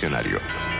diccionario.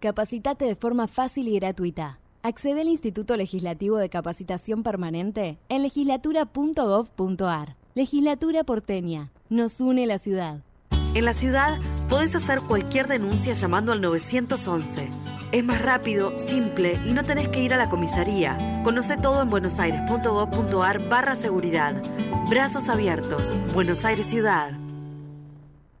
Capacitate de forma fácil y gratuita. Accede al Instituto Legislativo de Capacitación Permanente en legislatura.gov.ar. Legislatura porteña. Nos une la ciudad. En la ciudad podés hacer cualquier denuncia llamando al 911. Es más rápido, simple y no tenés que ir a la comisaría. Conoce todo en buenosaires.gov.ar barra seguridad. Brazos abiertos. Buenos Aires Ciudad.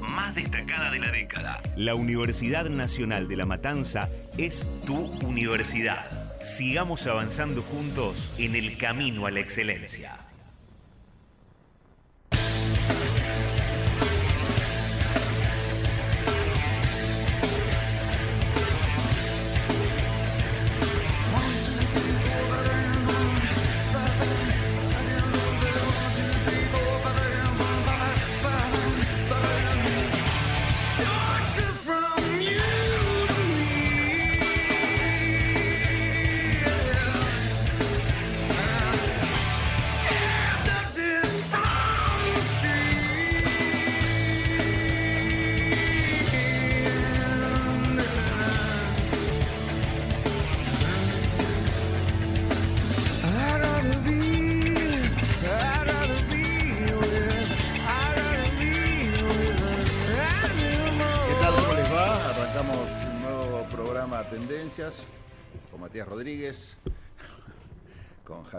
más destacada de la década. La Universidad Nacional de La Matanza es tu universidad. Sigamos avanzando juntos en el camino a la excelencia.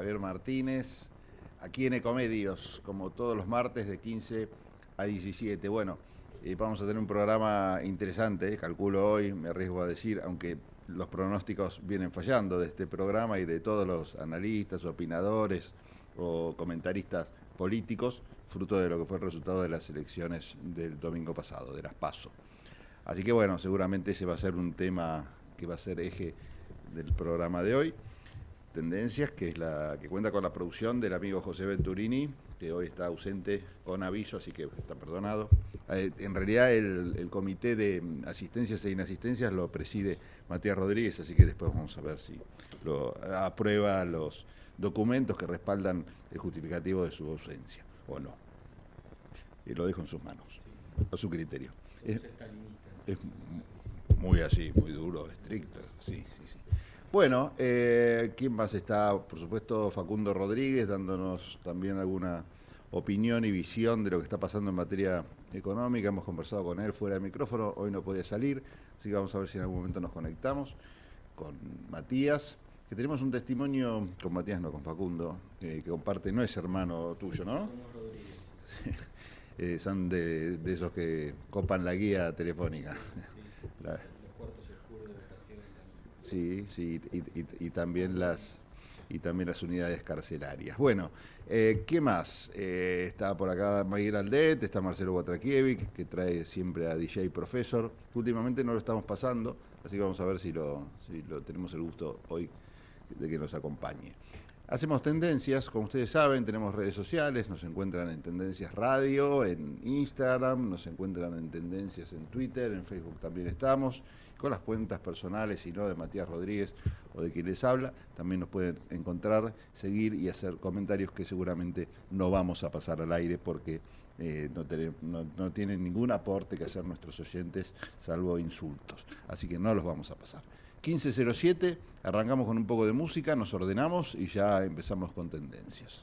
Javier Martínez, aquí en Ecomedios, como todos los martes de 15 a 17. Bueno, eh, vamos a tener un programa interesante, eh, calculo hoy, me arriesgo a decir, aunque los pronósticos vienen fallando de este programa y de todos los analistas, opinadores o comentaristas políticos, fruto de lo que fue el resultado de las elecciones del domingo pasado, de las PASO. Así que bueno, seguramente ese va a ser un tema que va a ser eje del programa de hoy. Tendencias, que es la que cuenta con la producción del amigo José Venturini, que hoy está ausente con aviso, así que está perdonado. Eh, en realidad el, el comité de asistencias e inasistencias lo preside Matías Rodríguez, así que después vamos a ver si lo aprueba los documentos que respaldan el justificativo de su ausencia o no. Y lo dejo en sus manos, a su criterio. Es, es muy así, muy duro, estricto, sí, sí. Bueno, eh, ¿quién más está? Por supuesto, Facundo Rodríguez, dándonos también alguna opinión y visión de lo que está pasando en materia económica. Hemos conversado con él fuera de micrófono, hoy no podía salir, así que vamos a ver si en algún momento nos conectamos con Matías, que tenemos un testimonio, con Matías no, con Facundo, eh, que comparte, no es hermano tuyo, ¿no? Eh, son de, de esos que copan la guía telefónica. La- sí, sí, y, también las y también las unidades carcelarias. Bueno, eh, ¿qué más? Eh, está por acá Miguel Aldet, está Marcelo Guatrakiewicz, que trae siempre a DJ Profesor. Últimamente no lo estamos pasando, así que vamos a ver si lo, si lo tenemos el gusto hoy de que nos acompañe. Hacemos tendencias, como ustedes saben, tenemos redes sociales, nos encuentran en Tendencias Radio, en Instagram, nos encuentran en Tendencias en Twitter, en Facebook también estamos, con las cuentas personales y no de Matías Rodríguez o de quien les habla, también nos pueden encontrar, seguir y hacer comentarios que seguramente no vamos a pasar al aire porque eh, no, no tienen ningún aporte que hacer nuestros oyentes, salvo insultos. Así que no los vamos a pasar. 15.07, arrancamos con un poco de música, nos ordenamos y ya empezamos con tendencias.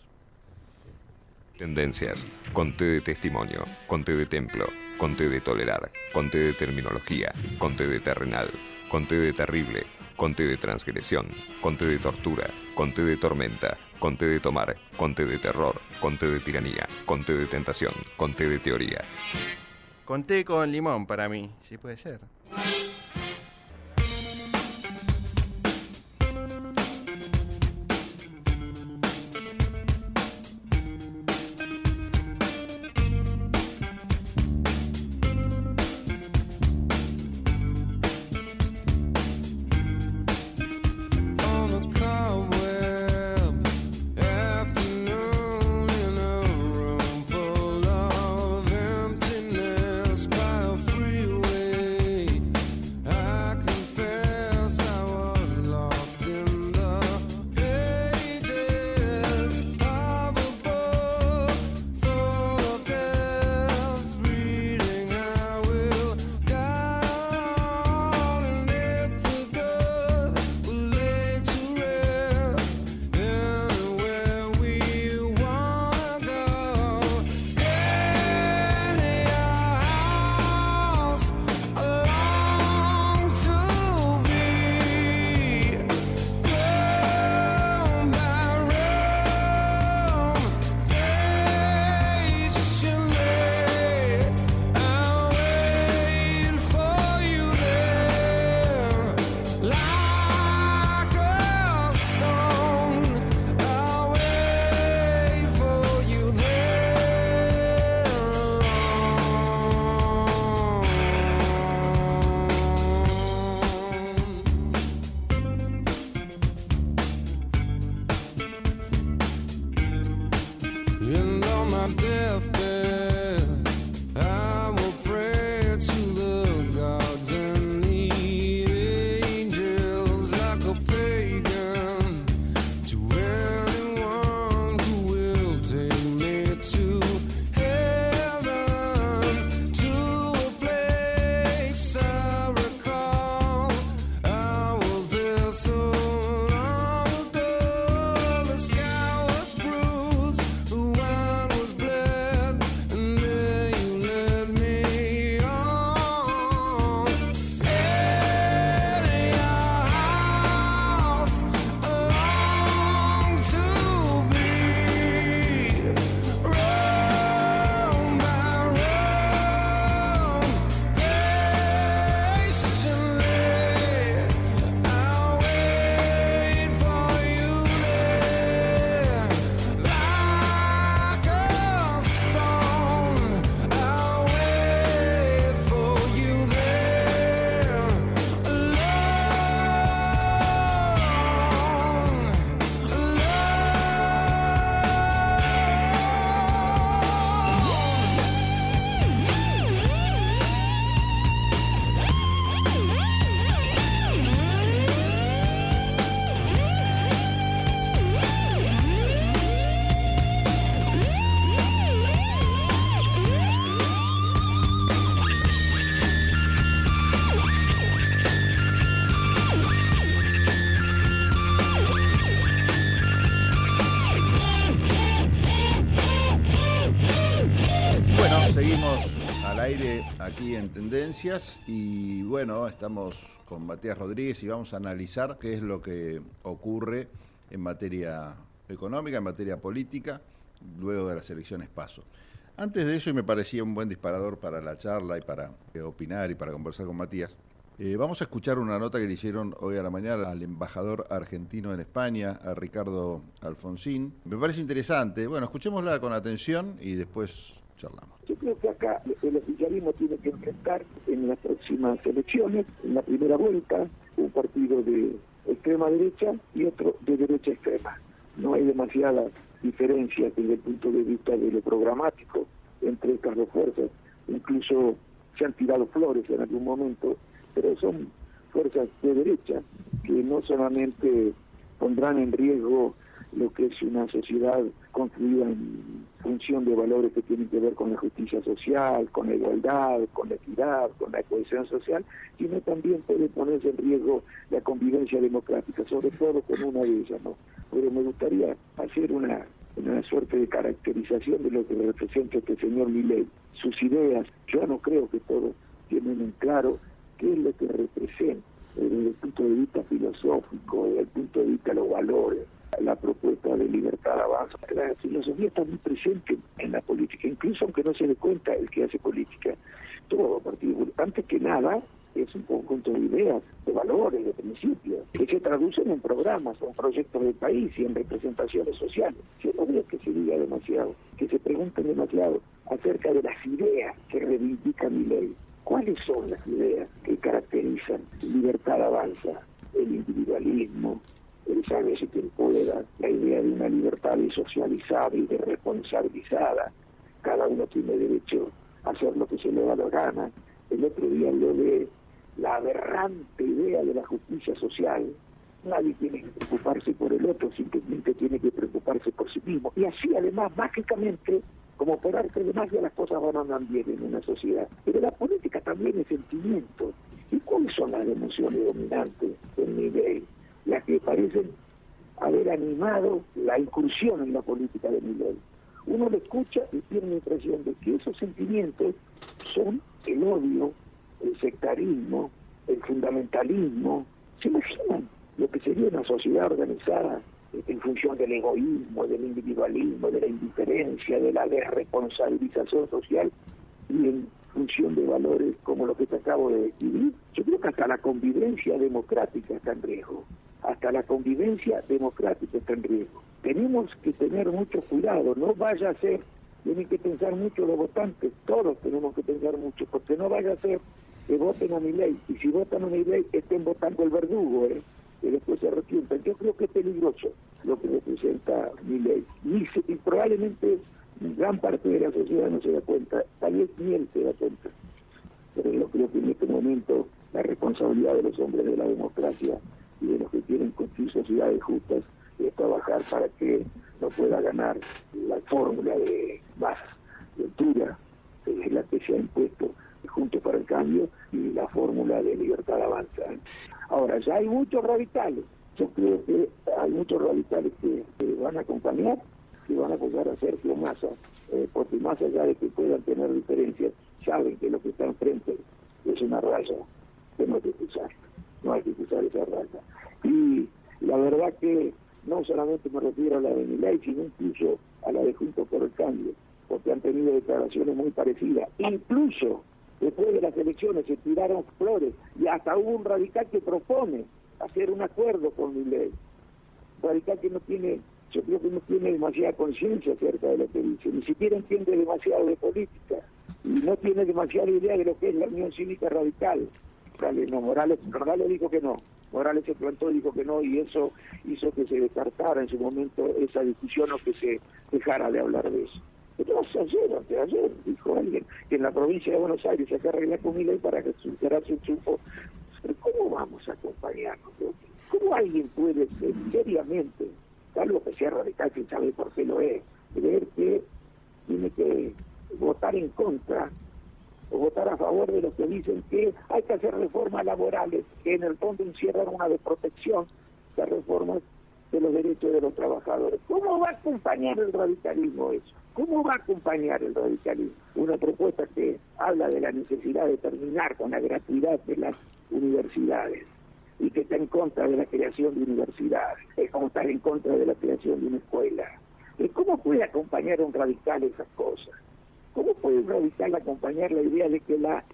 Tendencias, conté de testimonio, conté de templo, conté de tolerar, conté de terminología, conté de terrenal, conté de terrible, conté de transgresión, conté de tortura, conté de tormenta, conté de tomar, conté de terror, conté de tiranía, conté de tentación, conté de teoría. Conté con limón para mí, si puede ser. Y bueno, estamos con Matías Rodríguez y vamos a analizar qué es lo que ocurre en materia económica, en materia política, luego de las elecciones paso. Antes de eso, y me parecía un buen disparador para la charla y para opinar y para conversar con Matías, Eh, vamos a escuchar una nota que le hicieron hoy a la mañana al embajador argentino en España, a Ricardo Alfonsín. Me parece interesante. Bueno, escuchémosla con atención y después charlamos. Yo creo que acá el oficialismo tiene que enfrentar en las próximas elecciones, en la primera vuelta, un partido de extrema derecha y otro de derecha extrema. No hay demasiada diferencia desde el punto de vista de lo programático entre estas dos fuerzas. Incluso se han tirado flores en algún momento pero son fuerzas de derecha que no solamente pondrán en riesgo lo que es una sociedad construida en función de valores que tienen que ver con la justicia social, con la igualdad, con la equidad, con la cohesión social, sino también puede ponerse en riesgo la convivencia democrática, sobre todo con una de ellas. ¿no? Pero me gustaría hacer una, una suerte de caracterización de lo que representa este señor Millet, sus ideas. Yo no creo que todos tienen en claro qué es lo que representa desde el punto de vista filosófico, desde el punto de vista de los valores, la propuesta de libertad avanza. La filosofía está muy presente en la política, incluso aunque no se dé cuenta el que hace política. Todo partido, antes que nada, es un conjunto de ideas, de valores, de principios, que se traducen en programas, en proyectos del país y en representaciones sociales. Yo no veo que se diga demasiado, que se pregunten demasiado acerca de las ideas que reivindica mi ley. ¿Cuáles son las ideas que caracterizan libertad avanza, el individualismo, el si quien pueda, la idea de una libertad socializada y de responsabilizada? Cada uno tiene derecho a hacer lo que se le da la gana. El otro día lo de la aberrante idea de la justicia social. Nadie tiene que preocuparse por el otro, simplemente tiene que preocuparse por sí mismo. Y así, además, mágicamente, como por arte de magia las cosas van a andar bien en una sociedad. Pero la política también es sentimiento. ¿Y cuáles son las emociones dominantes en mi ley? Las que parecen haber animado la incursión en la política de mi ley. Uno lo escucha y tiene la impresión de que esos sentimientos son el odio, el sectarismo, el fundamentalismo. ¿Se imaginan lo que sería una sociedad organizada en función del egoísmo, del individualismo, de la indiferencia, de la desresponsabilización social y en función de valores como los que te acabo de describir, yo creo que hasta la convivencia democrática está en riesgo. Hasta la convivencia democrática está en riesgo. Tenemos que tener mucho cuidado, no vaya a ser, tienen que pensar mucho los votantes, todos tenemos que pensar mucho, porque no vaya a ser que voten a mi ley, y si votan a mi ley estén votando el verdugo, ¿eh? que después se arrepientan. Yo creo que es peligroso lo que representa mi ley. Y, probablemente gran parte de la sociedad no se da cuenta, tal vez ni él se da cuenta. Pero yo creo que en este momento la responsabilidad de los hombres de la democracia y de los que quieren construir sociedades justas es trabajar para que no pueda ganar la fórmula de más altura, que es la que se ha impuesto Juntos para el Cambio y la fórmula de libertad avanza. Ahora, ya hay muchos radicales. Yo creo que hay muchos radicales que, van a acompañar, que van a apoyar a Sergio Massa, eh, porque más allá de que puedan tener diferencias, saben que lo que está enfrente es una raya que no hay que cruzar, no hay que cruzar esa raya. Y la verdad que no solamente me refiero a la de mi ley, sino incluso a la de Juntos por el Cambio, porque han tenido declaraciones muy parecidas. Incluso Después de las elecciones se tiraron flores y hasta hubo un radical que propone hacer un acuerdo con mi ley. Un radical que no tiene, yo creo que no tiene demasiada conciencia acerca de lo que dice, ni siquiera entiende demasiado de política y no tiene demasiada idea de lo que es la Unión Cívica Radical. No, Morales, Morales dijo que no, Morales se plantó y dijo que no, y eso hizo que se descartara en su momento esa discusión o que se dejara de hablar de eso. Entonces ayer, ayer, dijo alguien que en la provincia de Buenos Aires se arreglar con mi ley para que triunfo. Pero ¿cómo vamos a acompañarnos? ¿Cómo alguien puede ser seriamente, algo que sea radical sin saber por qué lo es, creer que tiene que votar en contra o votar a favor de los que dicen que hay que hacer reformas laborales que en el fondo encierran una desprotección de reformas de los derechos de los trabajadores. ¿Cómo va a acompañar el radicalismo eso? ¿Cómo va a acompañar el radicalismo? Una propuesta que habla de la necesidad de terminar con la gratuidad de las universidades y que está en contra de la creación de universidades, es como estar en contra de la creación de una escuela. ¿Cómo puede acompañar un radical esas cosas? ¿Cómo puede radical acompañar la idea de que la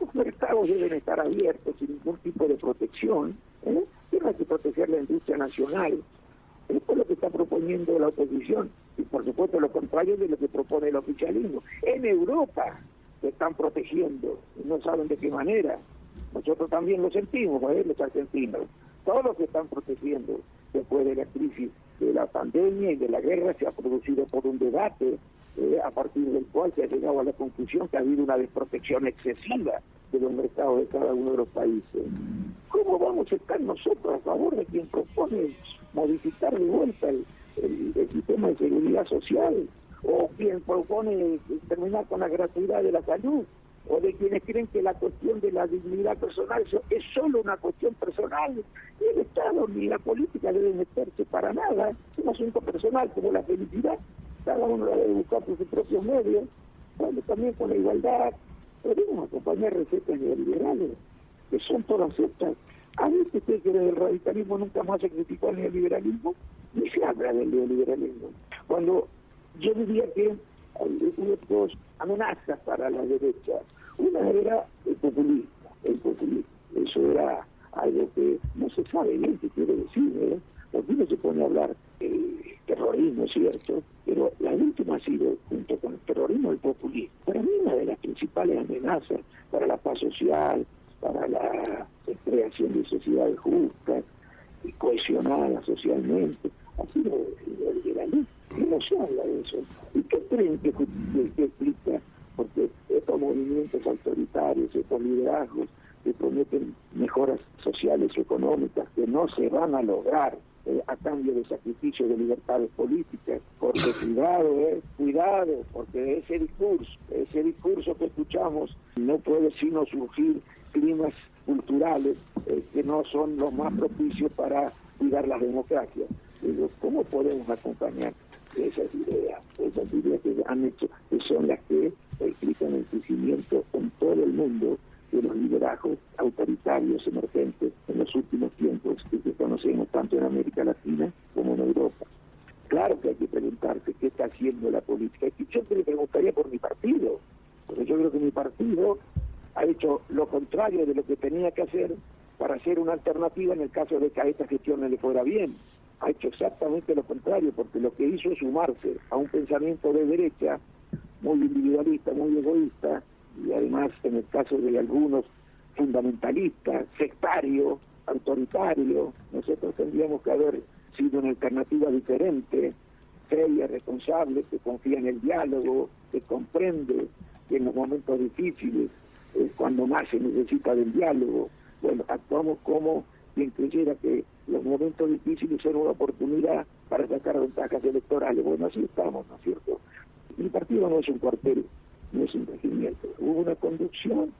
Los mercados deben estar abiertos sin ningún tipo de protección. ¿eh? Tiene que proteger la industria nacional. Esto es lo que está proponiendo la oposición y por supuesto lo contrario de lo que propone el oficialismo. En Europa se están protegiendo no saben de qué manera. Nosotros también lo sentimos, ¿eh? los argentinos. Todos se están protegiendo después de la crisis de la pandemia y de la guerra se ha producido por un debate eh, a partir del cual se ha llegado a la conclusión que ha habido una desprotección excesiva de los mercados de cada uno de los países. ¿Cómo vamos a estar nosotros a favor de quien propone modificar de vuelta el, sistema de seguridad social o quien propone terminar con la gratuidad de la salud o de quienes creen que la cuestión de la dignidad personal es solo una cuestión personal. Y el Estado ni la política deben meterse para nada. Es un asunto personal como la felicidad. Cada uno la debe buscar por sus propios medios. Bueno, también con la igualdad. Podemos acompañar recetas neoliberales, que son todas estas. ¿Ha visto usted que el radicalismo nunca más se criticó el neoliberalismo? Ni se habla del neoliberalismo. Cuando yo diría que hay dos amenazas para la derecha. Una era el populismo, el populismo. Eso era algo que no se sabe bien qué quiere decir, ¿eh? Porque uno se pone a hablar terrorismo, ¿cierto? Pero la última ha sido, junto con el terrorismo, el populismo. Para mí una de las principales amenazas para la paz social, para la creación de sociedades justas y cohesionadas socialmente, ha sido el liberalismo. No se habla de eso. ¿Y qué creen que, que explica porque estos movimientos autoritarios, estos liderazgos que prometen mejoras sociales y económicas que no se van a lograr a cambio de sacrificio de libertades políticas, porque cuidado, eh, cuidado, porque ese discurso, ese discurso que escuchamos no puede sino surgir climas culturales eh, que no son los más propicios para cuidar las democracias. ¿cómo podemos acompañar esas ideas, esas ideas que han hecho, que son las que explican el crecimiento en todo el mundo de los liderazgos autoritarios emergentes en los últimos tiempos que conocemos tanto en América Latina como en Europa. Claro que hay que preguntarse qué está haciendo la política. Y yo me preguntaría por mi partido, porque yo creo que mi partido ha hecho lo contrario de lo que tenía que hacer para hacer una alternativa en el caso de que a esta gestión no le fuera bien ha hecho exactamente lo contrario, porque lo que hizo es sumarse a un pensamiento de derecha muy individualista, muy egoísta, y además en el caso de algunos fundamentalistas, sectario, autoritario, nosotros tendríamos que haber sido una alternativa diferente, seria, responsable, que confía en el diálogo, que comprende que en los momentos difíciles es cuando más se necesita del diálogo. Bueno, actuamos como quien creyera que los momentos difíciles son una oportunidad para sacar ventajas electorales. Bueno, así estamos, ¿no es cierto? Mi partido no es un cuartel, no es un regimiento. Hubo una conducción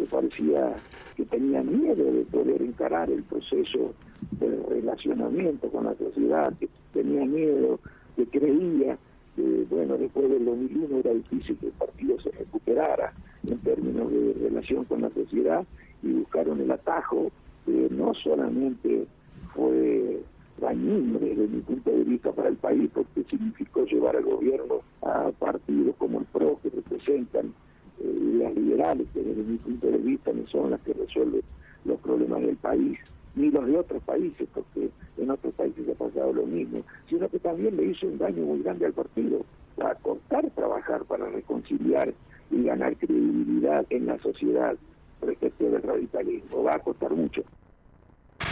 que parecía que tenía miedo de poder encarar el proceso de relacionamiento con la sociedad, que tenía miedo, que creía que, bueno, después del 2001 era difícil que el partido se recuperara en términos de relación con la sociedad y buscaron el atajo que no solamente fue dañino desde mi punto de vista para el país porque significó llevar al gobierno a partidos como el PRO que representan las liberales que desde mi punto de vista no son las que resuelven los problemas del país ni los de otros países porque en otros países ha pasado lo mismo sino que también le hizo un daño muy grande al partido a cortar trabajar para reconciliar y ganar credibilidad en la sociedad respecto del radicalismo va a costar mucho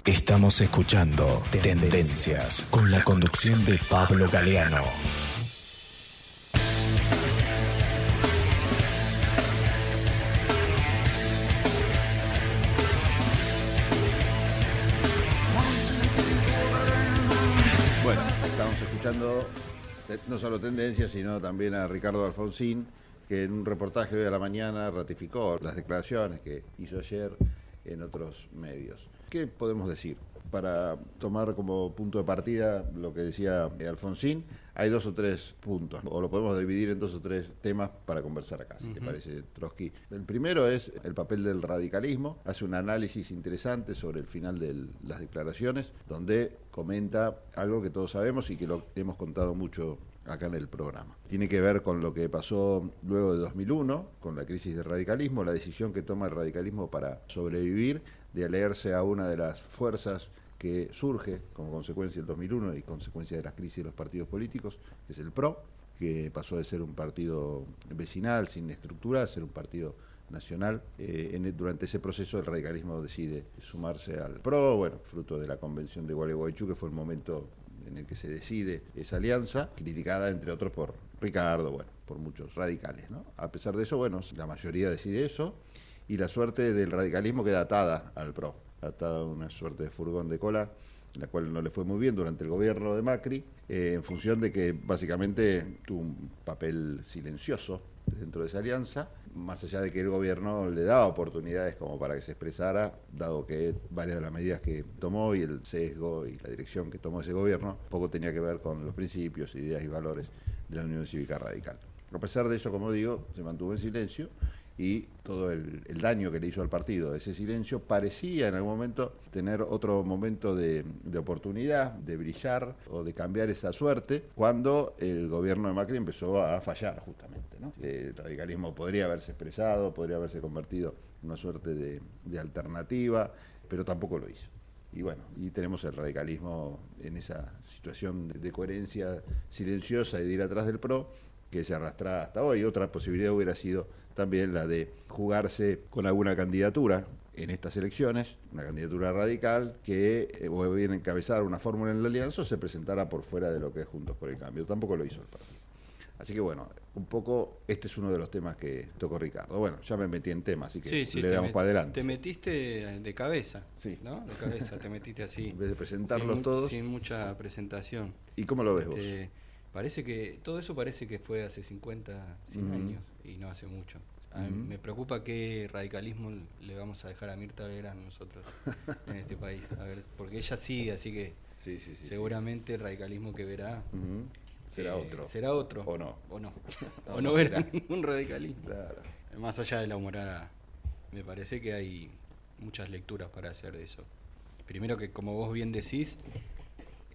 Estamos escuchando Tendencias con la conducción de Pablo Galeano. No solo Tendencias, sino también a Ricardo Alfonsín, que en un reportaje hoy a la mañana ratificó las declaraciones que hizo ayer en otros medios. ¿Qué podemos decir? Para tomar como punto de partida lo que decía Alfonsín, hay dos o tres puntos, o lo podemos dividir en dos o tres temas para conversar acá, si te parece, Trotsky. El primero es el papel del radicalismo, hace un análisis interesante sobre el final de las declaraciones, donde comenta algo que todos sabemos y que lo hemos contado mucho acá en el programa. Tiene que ver con lo que pasó luego de 2001, con la crisis del radicalismo, la decisión que toma el radicalismo para sobrevivir, de aliarse a una de las fuerzas que surge como consecuencia del 2001 y consecuencia de la crisis de los partidos políticos, que es el PRO, que pasó de ser un partido vecinal sin estructura a ser un partido nacional. Eh, durante ese proceso el radicalismo decide sumarse al PRO, bueno, fruto de la convención de Gualeguaychú, que fue el momento en el que se decide esa alianza, criticada entre otros por Ricardo, bueno, por muchos radicales. ¿no? A pesar de eso, bueno, la mayoría decide eso y la suerte del radicalismo queda atada al PRO, atada a una suerte de furgón de cola, la cual no le fue muy bien durante el gobierno de Macri, eh, en función de que básicamente tuvo un papel silencioso dentro de esa alianza, más allá de que el gobierno le daba oportunidades como para que se expresara, dado que varias de las medidas que tomó y el sesgo y la dirección que tomó ese gobierno poco tenía que ver con los principios, ideas y valores de la Unión Cívica Radical. A pesar de eso, como digo, se mantuvo en silencio y todo el, daño que le hizo al partido ese silencio parecía en algún momento tener otro momento de, oportunidad, de brillar o de cambiar esa suerte, cuando el gobierno de Macri empezó a fallar justamente. El radicalismo podría haberse expresado, podría haberse convertido en una suerte de, alternativa, pero tampoco lo hizo. Y bueno, y tenemos el radicalismo en esa situación de coherencia silenciosa y de ir atrás del PRO, que se arrastra hasta hoy. Otra posibilidad hubiera sido también la de jugarse con alguna candidatura en estas elecciones, una candidatura radical que eh, o bien encabezar una fórmula en la alianza o se presentara por fuera de lo que es Juntos por el Cambio. Tampoco lo hizo el partido. Así que bueno, un poco este es uno de los temas que tocó Ricardo. Bueno, ya me metí en tema, así que le damos para adelante. Te metiste de cabeza, sí. ¿no? De cabeza, te metiste así. En vez de presentarlos todos. Sin mucha presentación. ¿Y cómo lo ves vos? Este, parece que, todo eso parece que fue hace 50, 100 años y no hace mucho. Me preocupa qué radicalismo le vamos a dejar a Mirta Legrand nosotros en este país. A ver, porque ella sigue, así que seguramente el radicalismo que verá será eh, otro. Será otro. O no. O no. o no, verá ningún radicalismo. Más allá de la humorada, me parece que hay muchas lecturas para hacer de eso. Primero que, como vos bien decís,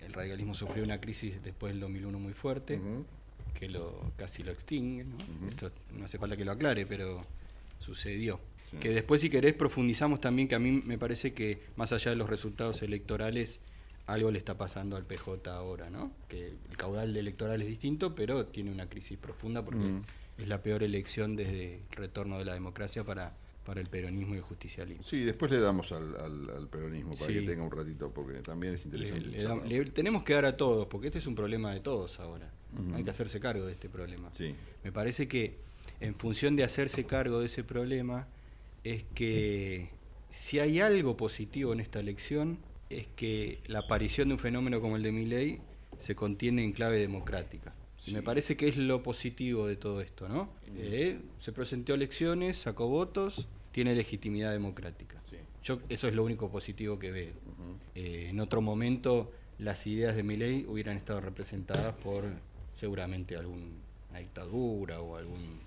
el radicalismo sufrió una crisis después del 2001 muy fuerte que lo casi lo extingue. ¿no? Esto no hace falta que lo aclare, pero sucedió. Que después, si querés, profundizamos también, que a mí me parece que más allá de los resultados electorales, algo le está pasando al PJ ahora, ¿no? Que el caudal electoral es distinto, pero tiene una crisis profunda porque es la peor elección desde el retorno de la democracia para, para el peronismo y el justicialismo. Sí, después le damos al, peronismo para que tenga un ratito, porque también es interesante. tenemos que dar a todos, porque este es un problema de todos ahora. Hay que hacerse cargo de este problema. Me parece que en función de hacerse cargo de ese problema es que si hay algo positivo en esta elección es que la aparición de un fenómeno como el de Milley se contiene en clave democrática. Me parece que es lo positivo de todo esto, ¿no? Eh, se presentó elecciones, sacó votos, tiene legitimidad democrática. Yo eso es lo único positivo que veo. Eh, en otro momento las ideas de Milley hubieran estado representadas por seguramente alguna dictadura o algún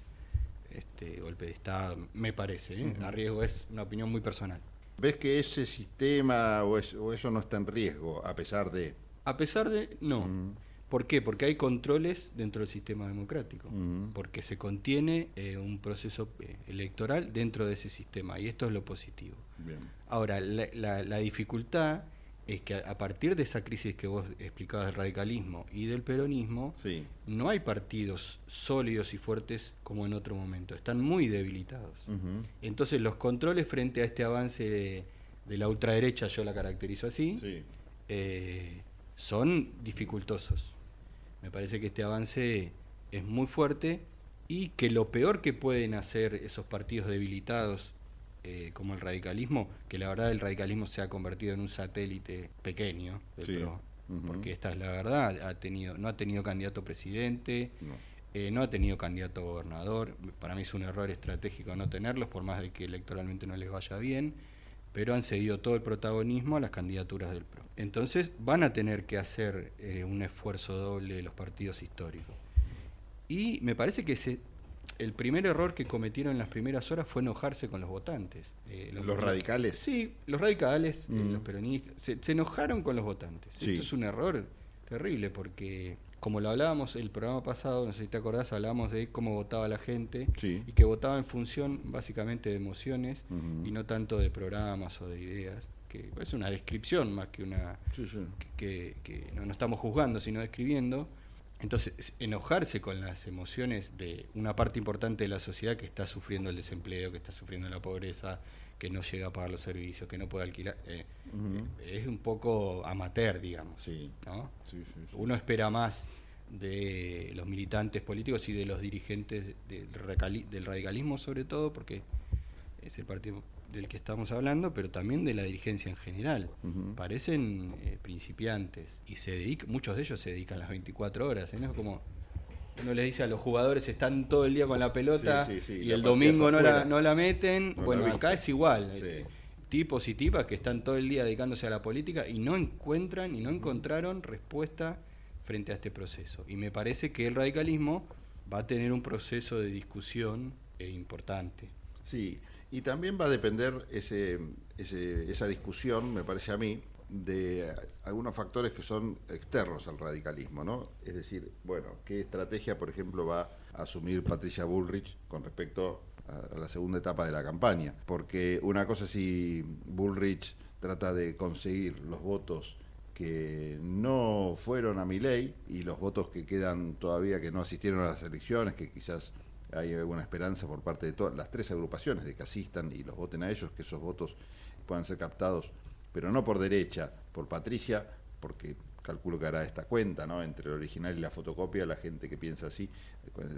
este, golpe de Estado, me parece. ¿eh? A riesgo es una opinión muy personal. ¿Ves que ese sistema o, eso no está en riesgo a pesar de...? A pesar de... No. ¿Por qué? Porque hay controles dentro del sistema democrático, porque se contiene eh, un proceso eh, electoral dentro de ese sistema y esto es lo positivo. Ahora, la, la dificultad es que a partir de esa crisis que vos explicabas del radicalismo y del peronismo, no hay partidos sólidos y fuertes como en otro momento, están muy debilitados. Entonces los controles frente a este avance de, la ultraderecha, yo la caracterizo así, eh, son dificultosos. Me parece que este avance es muy fuerte y que lo peor que pueden hacer esos partidos debilitados eh, como el radicalismo, que la verdad el radicalismo se ha convertido en un satélite pequeño porque esta es la verdad, ha tenido, no ha tenido candidato presidente, eh, no. ha tenido candidato gobernador, para mí es un error estratégico no tenerlos, por más de que electoralmente no les vaya bien, pero han cedido todo el protagonismo a las candidaturas del PRO. Entonces van a tener que hacer eh, un esfuerzo doble los partidos históricos. Y me parece que se el primer error que cometieron en las primeras horas fue enojarse con los votantes. Eh, los, radicales? Sí, los radicales, eh, mm. los peronistas, se, enojaron con los votantes. Esto es un error terrible porque como lo hablábamos el programa pasado, no sé si te acordás, hablábamos de cómo votaba la gente Sí. y que votaba en función básicamente de emociones y no tanto de programas o de ideas, que es una descripción más que una Sí, que, que no, no estamos juzgando, sino describiendo. Entonces, es enojarse con las emociones de una parte importante de la sociedad que está sufriendo el desempleo, que está sufriendo la pobreza, que no llega a pagar los servicios, que no puede alquilar, eh, eh, es un poco amateur, digamos. Sí. ¿no? Sí, sí. Uno espera más de los militantes políticos y de los dirigentes del radicalismo, sobre todo, porque es el partido del que estamos hablando, pero también de la dirigencia en general. Parecen eh, principiantes y se dedican, muchos de ellos se dedican las 24 horas. ¿eh? No es como uno les dice a los jugadores están todo el día con la pelota Sí, sí, sí, y la el domingo no la, no la meten. No bueno, acá es igual. Tipos y tipas que están todo el día dedicándose a la política y no encuentran y no encontraron respuesta frente a este proceso. Y me parece que el radicalismo va a tener un proceso de discusión eh, importante. Sí, y también va a depender ese, ese- esa discusión, me parece a mí, de algunos factores que son externos al radicalismo, ¿no? Es decir, bueno, qué estrategia, por ejemplo, va a asumir Patricia Bullrich con respecto a, la segunda etapa de la campaña. Porque una cosa si Bullrich trata de conseguir los votos que no fueron a mi ley y los votos que quedan todavía que no asistieron a las elecciones, que quizás hay alguna esperanza por parte de todas las tres agrupaciones de que asistan y los voten a ellos, que esos votos puedan ser captados, pero no por derecha, por Patricia, porque calculo que hará esta cuenta, ¿no? Entre el original y la fotocopia, la gente que piensa así,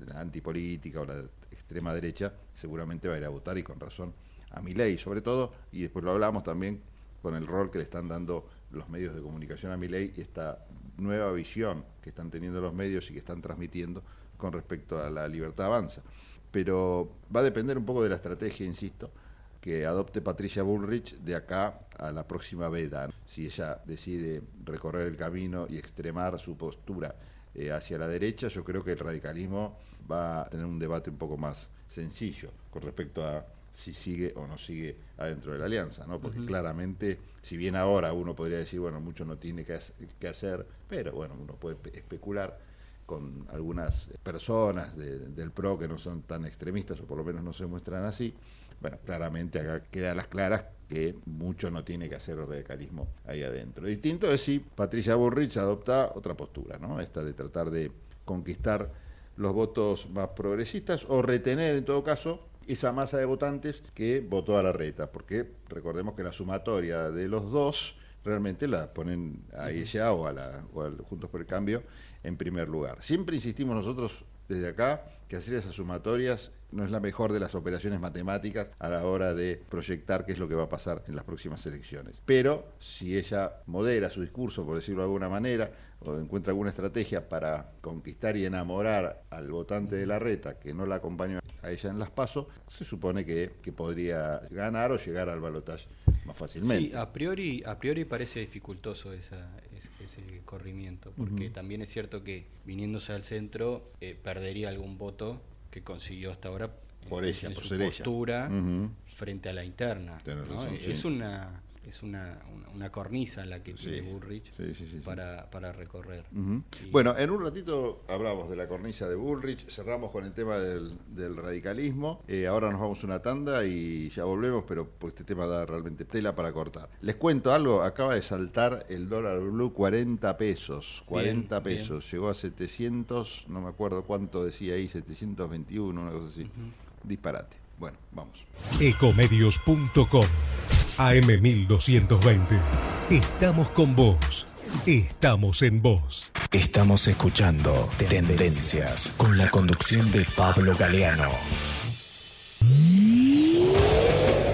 la antipolítica o la extrema derecha, seguramente va a ir a votar y con razón a mi ley, sobre todo, y después lo hablamos también con el rol que le están dando los medios de comunicación a mi ley y esta nueva visión que están teniendo los medios y que están transmitiendo con respecto a la libertad avanza. Pero va a depender un poco de la estrategia, insisto, que adopte Patricia Bullrich de acá a la próxima veda. Si ella decide recorrer el camino y extremar su postura eh, hacia la derecha, yo creo que el radicalismo va a tener un debate un poco más sencillo con respecto a si sigue o no sigue adentro de la alianza, ¿no? Porque claramente, si bien ahora uno podría decir, bueno, mucho no tiene que, hac- que hacer, pero bueno, uno puede pe- especular con algunas personas de- del PRO que no son tan extremistas o por lo menos no se muestran así. Bueno, claramente acá queda a las claras que mucho no tiene que hacer el radicalismo ahí adentro. Distinto es si Patricia Burrich adopta otra postura, ¿no? Esta de tratar de conquistar los votos más progresistas o retener en todo caso esa masa de votantes que votó a la reta, porque recordemos que la sumatoria de los dos realmente la ponen a ella o a la o al Juntos por el Cambio en primer lugar. Siempre insistimos nosotros desde acá que hacer esas sumatorias no es la mejor de las operaciones matemáticas a la hora de proyectar qué es lo que va a pasar en las próximas elecciones. Pero si ella modera su discurso, por decirlo de alguna manera, o encuentra alguna estrategia para conquistar y enamorar al votante de la reta que no la acompañó a ella en las pasos, se supone que, que podría ganar o llegar al balotaje más fácilmente. Sí, a priori, a priori parece dificultoso esa, ese, ese corrimiento, porque también es cierto que viniéndose al centro eh, perdería algún voto que consiguió hasta ahora Por ella, en por su ser ella. postura Ujú. frente a la interna. Tenés ¿no? razón, es sí. una es una, una, una cornisa la que tiene Sí, Bullrich sí, sí, para, para recorrer. Y- Bueno, en un ratito hablamos de la cornisa de Bullrich, cerramos con el tema del, del radicalismo, Eh, ahora nos vamos a una tanda y ya volvemos, pero pues este tema da realmente tela para cortar. Les cuento algo, acaba de saltar el dólar blue 40 pesos, 40 Bien, pesos, llegó a 700, no me acuerdo cuánto decía ahí, 721, una cosa así, disparate. Bueno, vamos. Ecomedios.com AM1220. Estamos con vos. Estamos en vos. Estamos escuchando Tendencias con la conducción de Pablo Galeano.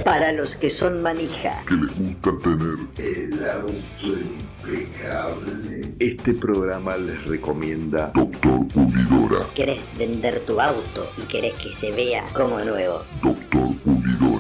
Para los que son manija. que les gusta tener El auto impecable. Este programa les recomienda Doctor Pulidora. ¿Querés vender tu auto y querés que se vea como nuevo? Doctor Pulidora.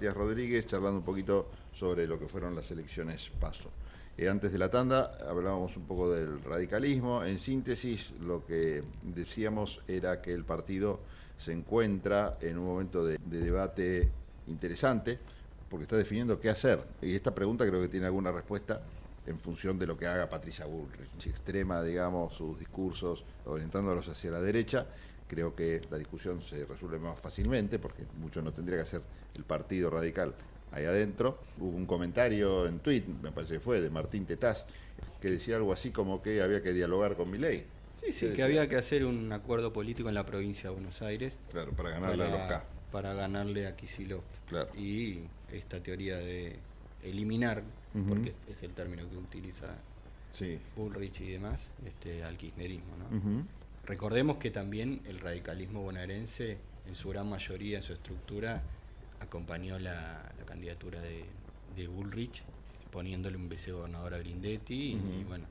Matías Rodríguez charlando un poquito sobre lo que fueron las elecciones PASO. Eh, antes de la tanda hablábamos un poco del radicalismo. En síntesis, lo que decíamos era que el partido se encuentra en un momento de, de debate interesante porque está definiendo qué hacer. Y esta pregunta creo que tiene alguna respuesta en función de lo que haga Patricia Bullrich. Si extrema, digamos, sus discursos orientándolos hacia la derecha, creo que la discusión se resuelve más fácilmente porque mucho no tendría que hacer el partido radical ahí adentro. Hubo un comentario en tweet, me parece que fue, de Martín Tetaz, que decía algo así como que había que dialogar con Milei. Sí, sí, que había que hacer un acuerdo político en la provincia de Buenos Aires. Claro, para ganarle a los K. Para ganarle a Kicillof. Claro. Y esta teoría de eliminar, porque es el término que utiliza Sí. Bullrich y demás, este, al kirchnerismo. ¿no? Recordemos que también el radicalismo bonaerense, en su gran mayoría, en su estructura, acompañó la, la candidatura de, de Bullrich, poniéndole un vicegobernador a Grindetti, y bueno,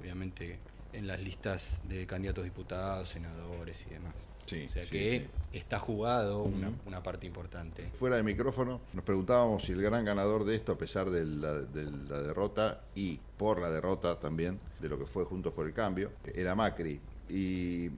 obviamente en las listas de candidatos diputados, senadores y demás. Sí, o sea sí, que sí. está jugado una, una parte importante. Fuera de micrófono, nos preguntábamos si el gran ganador de esto, a pesar de la, de la derrota y por la derrota también de lo que fue Juntos por el Cambio, era Macri. Y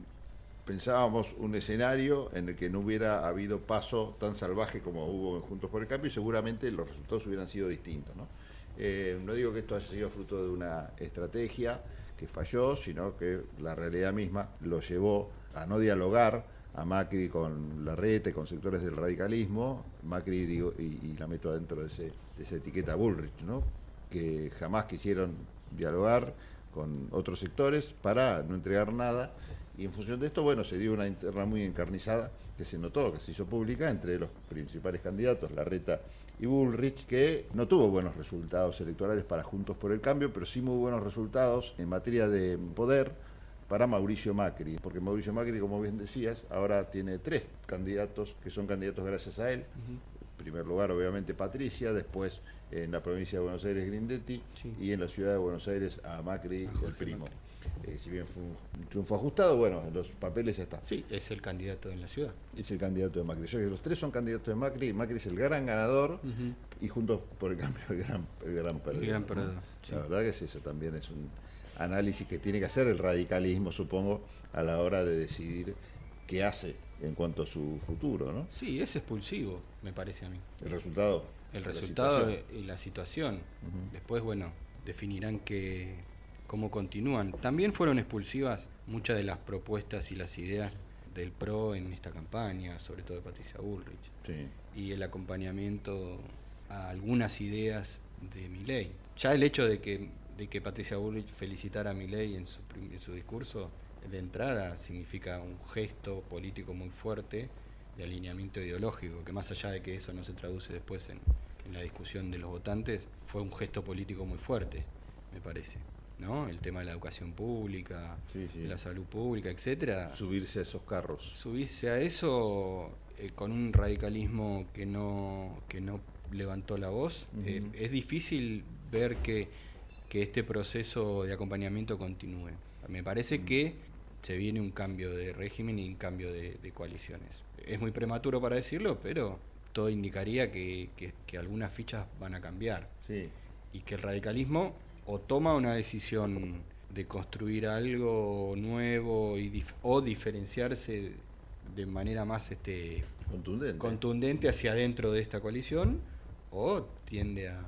pensábamos un escenario en el que no hubiera habido paso tan salvaje como hubo en Juntos por el Cambio y seguramente los resultados hubieran sido distintos. No, Eh, no digo que esto haya sido fruto de una estrategia que falló, sino que la realidad misma lo llevó a no dialogar a Macri con Larrete, con sectores del radicalismo, Macri digo, y, y la meto dentro de, ese, de esa etiqueta Bullrich, ¿no? que jamás quisieron dialogar con otros sectores para no entregar nada y en función de esto, bueno, se dio una interna muy encarnizada que se notó, que se hizo pública entre los principales candidatos, Larreta y Bullrich, que no tuvo buenos resultados electorales para Juntos por el Cambio, pero sí muy buenos resultados en materia de poder para Mauricio Macri, porque Mauricio Macri, como bien decías, ahora tiene tres candidatos que son candidatos gracias a él. En primer lugar, obviamente, Patricia, después en la provincia de Buenos Aires, Grindetti, y en la ciudad de Buenos Aires a Macri, el primo. Eh, si bien fue un triunfo ajustado, bueno, en los papeles ya está. Sí, es el candidato en la ciudad. Es el candidato de Macri. Yo creo que los tres son candidatos de Macri. Macri es el gran ganador y juntos por el cambio el gran, el gran perdedor. gran ¿no? perdedor, sí. La verdad que es eso también es un análisis que tiene que hacer el radicalismo, supongo, a la hora de decidir qué hace en cuanto a su futuro, ¿no? Sí, es expulsivo, me parece a mí. El resultado. El resultado y la situación. Después, bueno, definirán que, cómo continúan. También fueron expulsivas muchas de las propuestas y las ideas del PRO en esta campaña, sobre todo de Patricia Bullrich. Sí. Y el acompañamiento a algunas ideas de Milei. Ya el hecho de que, de que Patricia Bullrich felicitara a Milei en su, en su discurso de entrada significa un gesto político muy fuerte de alineamiento ideológico, que más allá de que eso no se traduce después en, en la discusión de los votantes, fue un gesto político muy fuerte, me parece. ¿No? El tema de la educación pública, Sí, sí. de la salud pública, etcétera. Subirse a esos carros. Subirse a eso eh, con un radicalismo que no, que no levantó la voz, eh, es difícil ver que, que este proceso de acompañamiento continúe. Me parece que se viene un cambio de régimen y un cambio de, de coaliciones. Es muy prematuro para decirlo, pero todo indicaría que, que- que algunas fichas van a cambiar Sí. y que el radicalismo o toma una decisión de construir algo nuevo y o diferenciarse de manera más este, contundente. contundente hacia adentro de esta coalición o tiende a,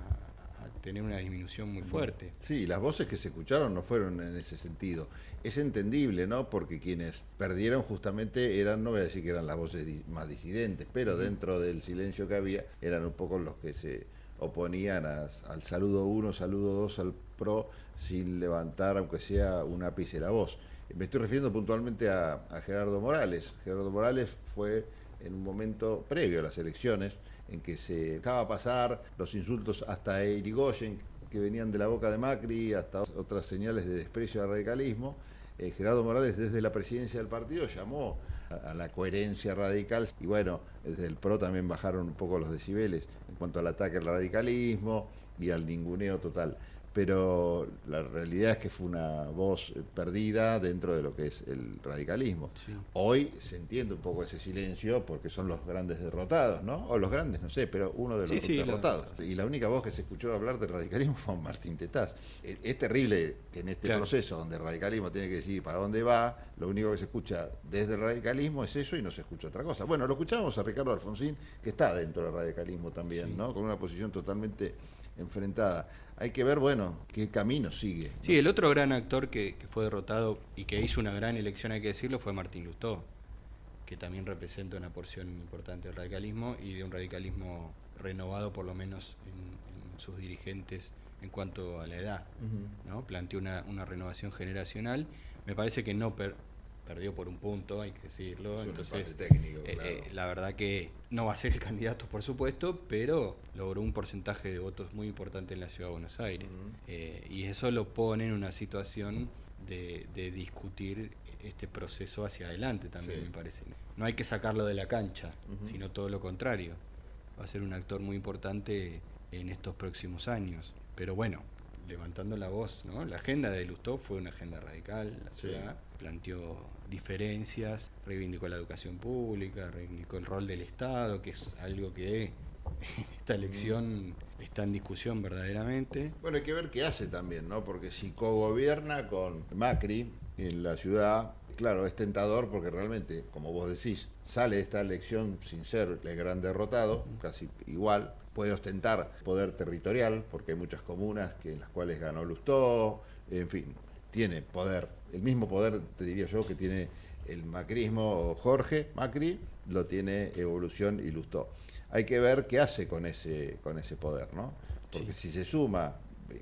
tener una disminución muy fuerte. Sí, las voces que se escucharon no fueron en ese sentido. Es entendible, ¿no? Porque quienes perdieron justamente eran, no voy a decir que eran las voces más disidentes, pero dentro del silencio que había eran un poco los que se oponían al saludo 1, saludo 2 al PRO sin levantar, aunque sea un ápice la voz. Me estoy refiriendo puntualmente a, Gerardo Morales. Gerardo Morales fue en un momento previo a las elecciones en que se dejaba pasar los insultos hasta Irigoyen, que venían de la boca de Macri, hasta otras señales de desprecio al radicalismo. Eh, Gerardo Morales desde la presidencia del partido llamó a, la coherencia radical. Y bueno, desde el PRO también bajaron un poco los decibeles en cuanto al ataque al radicalismo y al ninguneo total pero la realidad es que fue una voz perdida dentro de lo que es el radicalismo. Hoy se entiende un poco ese silencio porque son los grandes derrotados, ¿no? O los grandes, no sé, pero uno de los derrotados. Y la única voz que se escuchó hablar del radicalismo fue Martín Tetaz. Es, terrible que en este proceso donde el radicalismo tiene que decir para dónde va, lo único que se escucha desde el radicalismo es eso y no se escucha otra cosa. Bueno, lo escuchamos a Ricardo Alfonsín, que está dentro del radicalismo también, ¿no? Con una posición totalmente enfrentada hay que ver, bueno, qué camino sigue. Sí, el otro gran actor que, fue derrotado y que hizo una gran elección, hay que decirlo, fue Martín Lustó, que también representa una porción importante del radicalismo y de un radicalismo renovado, por lo menos en, sus dirigentes en cuanto a la edad. ¿no? Planteó una, una, renovación generacional. Me parece que no, per, perdió por un punto, hay que decirlo. Entonces, técnico, eh, eh, la verdad que no va a ser el candidato, por supuesto, pero logró un porcentaje de votos muy importante en la ciudad de Buenos Aires. Eh, y eso lo pone en una situación de, discutir este proceso hacia adelante también, me parece. No hay que sacarlo de la cancha, sino todo lo contrario. Va a ser un actor muy importante en estos próximos años. Pero bueno, levantando la voz, ¿no? La agenda de Lustó fue una agenda radical, la ciudad planteó diferencias, reivindicó la educación pública, reivindicó el rol del Estado, que es algo que esta elección está en discusión verdaderamente. Bueno, hay que ver qué hace también, ¿no? Porque si cogobierna con Macri en la ciudad, claro, es tentador porque realmente, como vos decís, sale de esta elección sin ser el gran derrotado, casi igual, puede ostentar poder territorial, porque hay muchas comunas que en las cuales ganó Lustó, en fin, tiene poder, el mismo poder, te diría yo, que tiene el macrismo Jorge Macri, lo tiene Evolución y Lustó. Hay que ver qué hace con ese, con ese poder, ¿no? Porque si se suma,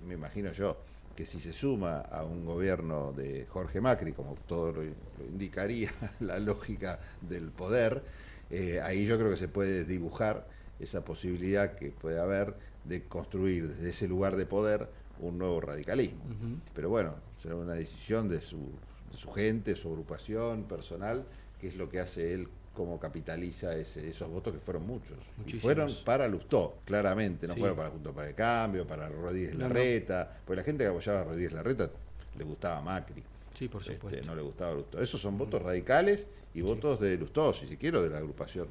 me imagino yo, que si se suma a un gobierno de Jorge Macri, como todo lo, indicaría la lógica del poder, eh, ahí yo creo que se puede dibujar esa posibilidad que puede haber de construir desde ese lugar de poder un nuevo radicalismo. Pero bueno, será una decisión de su, gente, su agrupación personal, que es lo que hace él como capitaliza esos votos que fueron muchos. Y fueron para Lustó, claramente, no fueron para Junto para el Cambio, para Rodríguez Larreta, porque la gente que apoyaba a Rodríguez Larreta le gustaba Macri. Sí, por este, supuesto. no le gustaba Lustó. Esos son votos radicales y votos de Lustó, si se quiere, de la agrupación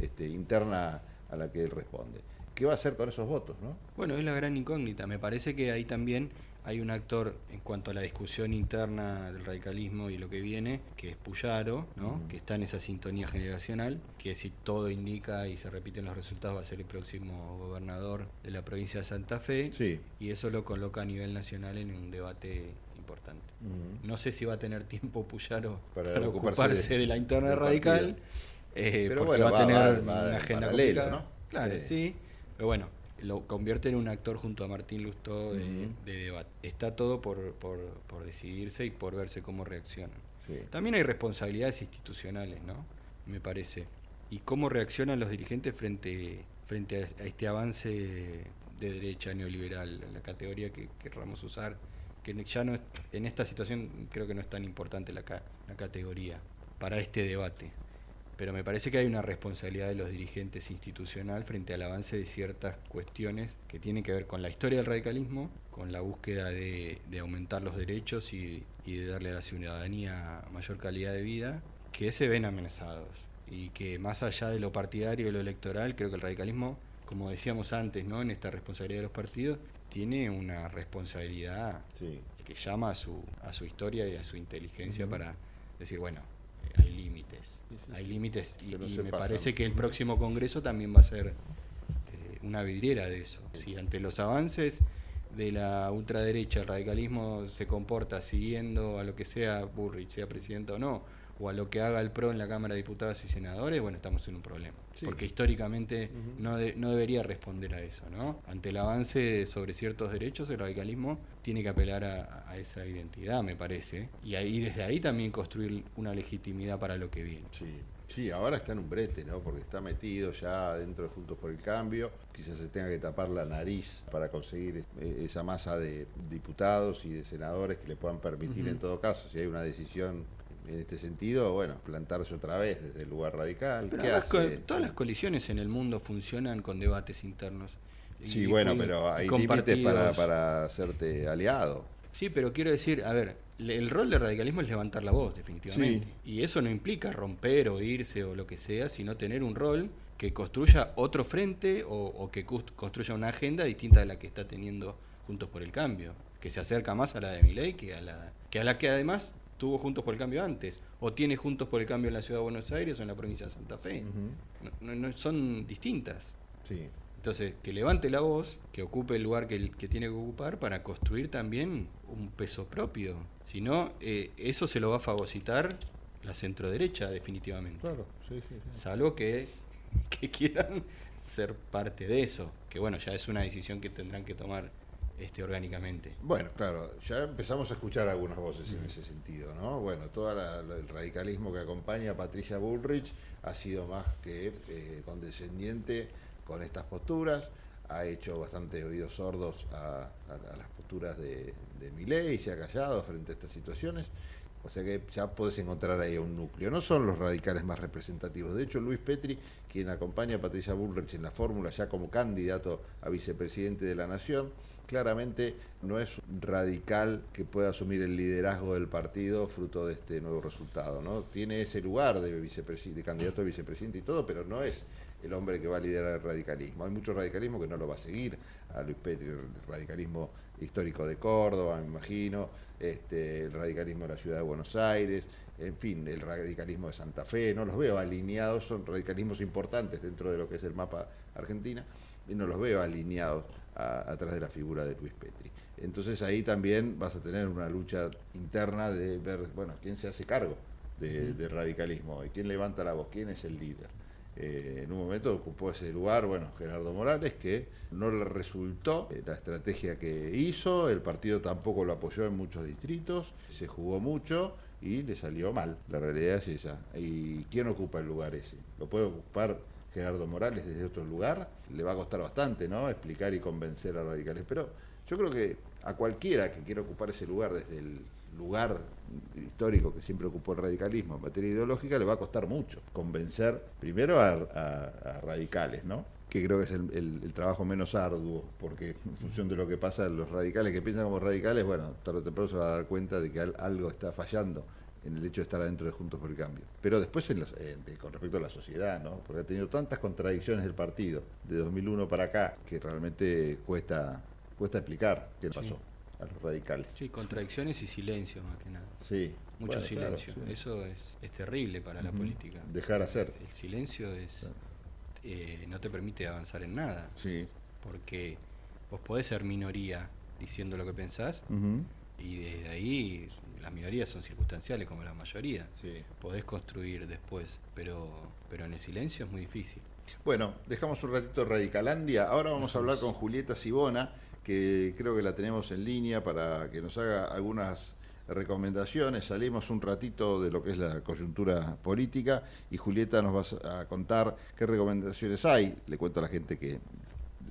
este, interna a la que él responde. ¿Qué va a hacer con esos votos? ¿no? Bueno, es la gran incógnita. Me parece que ahí también hay un actor en cuanto a la discusión interna del radicalismo y lo que viene, que es Puyaro, ¿no? que está en esa sintonía generacional, que si todo indica y se repiten los resultados va a ser el próximo gobernador de la provincia de Santa Fe, sí. y eso lo coloca a nivel nacional en un debate importante. No sé si va a tener tiempo Puyaro para, ocuparse, de, la interna radical, eh, pero bueno, va a tener una agenda ¿no? Claro, sí. Pero bueno, lo convierte en un actor junto a Martín Lustó de, debate. Está todo por, por, decidirse y por verse cómo reaccionan. También hay responsabilidades institucionales, ¿no? Me parece. Y cómo reaccionan los dirigentes frente, frente a, este avance de derecha neoliberal, la categoría que querramos usar, que ya no en esta situación creo que no es tan importante la, la categoría para este debate pero me parece que hay una responsabilidad de los dirigentes institucional frente al avance de ciertas cuestiones que tienen que ver con la historia del radicalismo, con la búsqueda de, aumentar los derechos y, de darle a la ciudadanía mayor calidad de vida, que se ven amenazados y que más allá de lo partidario y lo electoral, creo que el radicalismo, como decíamos antes, ¿no? en esta responsabilidad de los partidos, tiene una responsabilidad que llama a su, a su historia y a su inteligencia para decir, bueno, hay límites, hay límites y, me parece que el próximo Congreso también va a ser este, una vidriera de eso. Si ante los avances de la ultraderecha el radicalismo se comporta siguiendo a lo que sea Burrich, sea presidente o no, o a lo que haga el PRO en la Cámara de Diputados y Senadores, bueno, estamos en un problema. Porque históricamente no, no debería responder a eso, ¿no? Ante el avance sobre ciertos derechos, el radicalismo tiene que apelar a, esa identidad, me parece, y ahí desde ahí también construir una legitimidad para lo que viene. Sí. Sí, ahora está en un brete, ¿no? Porque está metido ya dentro de Juntos por el Cambio. Quizás se tenga que tapar la nariz para conseguir e, esa masa de diputados y de senadores que le puedan permitir, en todo caso, si hay una decisión en este sentido, bueno, plantarse otra vez desde el lugar radical. todas las colisiones en el mundo funcionan con debates internos. Sí, bueno, pero hay límites para, para hacerte aliado. Sí, pero quiero decir, a ver, el rol del radicalismo es levantar la voz, definitivamente. Y eso no implica romper o irse o lo que sea, sino tener un rol que construya otro frente o, que construya una agenda distinta de la que está teniendo Juntos por el Cambio, que se acerca más a la de Miley que a la que, a la que además tuvo Juntos por el Cambio antes, o tiene Juntos por el Cambio en la Ciudad de Buenos Aires o en la provincia de Santa Fe. no, son distintas. Sí. Entonces, que levante la voz, que ocupe el lugar que, que tiene que ocupar para construir también un peso propio. Si no, eh, eso se lo va a fagocitar la centroderecha, definitivamente. Claro, sí, sí, Salvo que, que quieran ser parte de eso, que bueno, ya es una decisión que tendrán que tomar este, orgánicamente. Bueno, claro, ya empezamos a escuchar algunas voces en ese sentido, ¿no? Bueno, todo el radicalismo que acompaña a Patricia Bullrich ha sido más que eh, condescendiente con estas posturas, ha hecho bastante oídos sordos a, las posturas de, de Milei, se ha callado frente a estas situaciones. O sea que ya podés encontrar ahí un núcleo. No son los radicales más representativos. De hecho, Luis Petri, quien acompaña a Patricia Bullrich en la fórmula ya como candidato a vicepresidente de la Nación, claramente no es radical que pueda asumir el liderazgo del partido fruto de este nuevo resultado. ¿no? Tiene ese lugar de, de candidato a vicepresidente y todo, pero no es el hombre que va a liderar el radicalismo. Hay mucho radicalismo que no lo va a seguir, a Luis Petri, el radicalismo histórico de Córdoba, me imagino, este, el radicalismo de la ciudad de Buenos Aires, en fin, el radicalismo de Santa Fe, no los veo alineados, son radicalismos importantes dentro de lo que es el mapa Argentina, y no los veo alineados atrás de la figura de Luis Petri. Entonces ahí también vas a tener una lucha interna de ver, bueno, quién se hace cargo del radicalismo, y quién levanta la voz, quién es el líder. Eh, en un momento ocupó ese lugar, bueno, Gerardo Morales, que no le resultó la estrategia que hizo, el partido tampoco lo apoyó en muchos distritos, se jugó mucho y le salió mal. La realidad es esa. ¿Y quién ocupa el lugar ese? ¿Lo puede ocupar Gerardo Morales desde otro lugar, le va a costar bastante, ¿no? Explicar y convencer a radicales. Pero yo creo que a cualquiera que quiera ocupar ese lugar desde el lugar histórico que siempre ocupó el radicalismo en materia ideológica, le va a costar mucho convencer primero a, radicales, ¿no? que creo que es el, trabajo menos arduo, porque en función de lo que pasa, los radicales que piensan como radicales, bueno, tarde o temprano se va a dar cuenta de que algo está fallando en el hecho de estar adentro de Juntos por el Cambio. Pero después con respecto a la sociedad, ¿no? porque ha tenido tantas contradicciones el partido de 2001 para acá que realmente cuesta, cuesta explicar qué pasó a los radicales. Sí, contradicciones y silencio más que nada. Sí. Mucho silencio. Eso es, es, terrible para la política. Dejar hacer. El, silencio es eh, no te permite avanzar en nada. Sí. Porque vos podés ser minoría diciendo lo que pensás y desde ahí las minorías son circunstanciales como la mayoría. Podés construir después, pero, pero en el silencio es muy difícil. Bueno, dejamos un ratito Radicalandia. Ahora vamos a hablar con Julieta Sibona, que creo que la tenemos en línea para que nos haga algunas recomendaciones. Salimos un ratito de lo que es la coyuntura política y Julieta nos va a contar qué recomendaciones hay. Le cuento a la gente que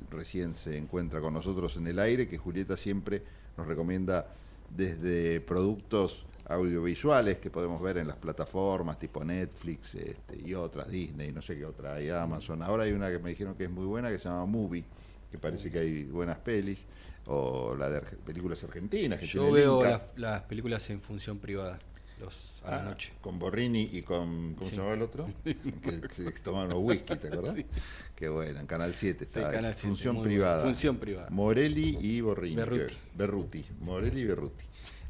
recién se encuentra con nosotros en el aire que Julieta siempre nos recomienda desde productos audiovisuales que podemos ver en las plataformas tipo Netflix este, y otras, Disney, no sé qué otra, hay Amazon. Ahora hay una que me dijeron que es muy buena que se llama Movie, que parece que hay buenas pelis, o la de películas argentinas. Que Yo veo las películas en función privada. los a la Ah, noche. Con Borrini y con. ¿Cómo Sí. se llamaba el otro? que, que tomaban los whisky, ¿te acordás? Sí. Qué bueno, en Canal 7 estaba. Canal eso. 7, función privada. Función privada. Morelli y Borrini. Berruti. Berruti. Morelli y Berruti.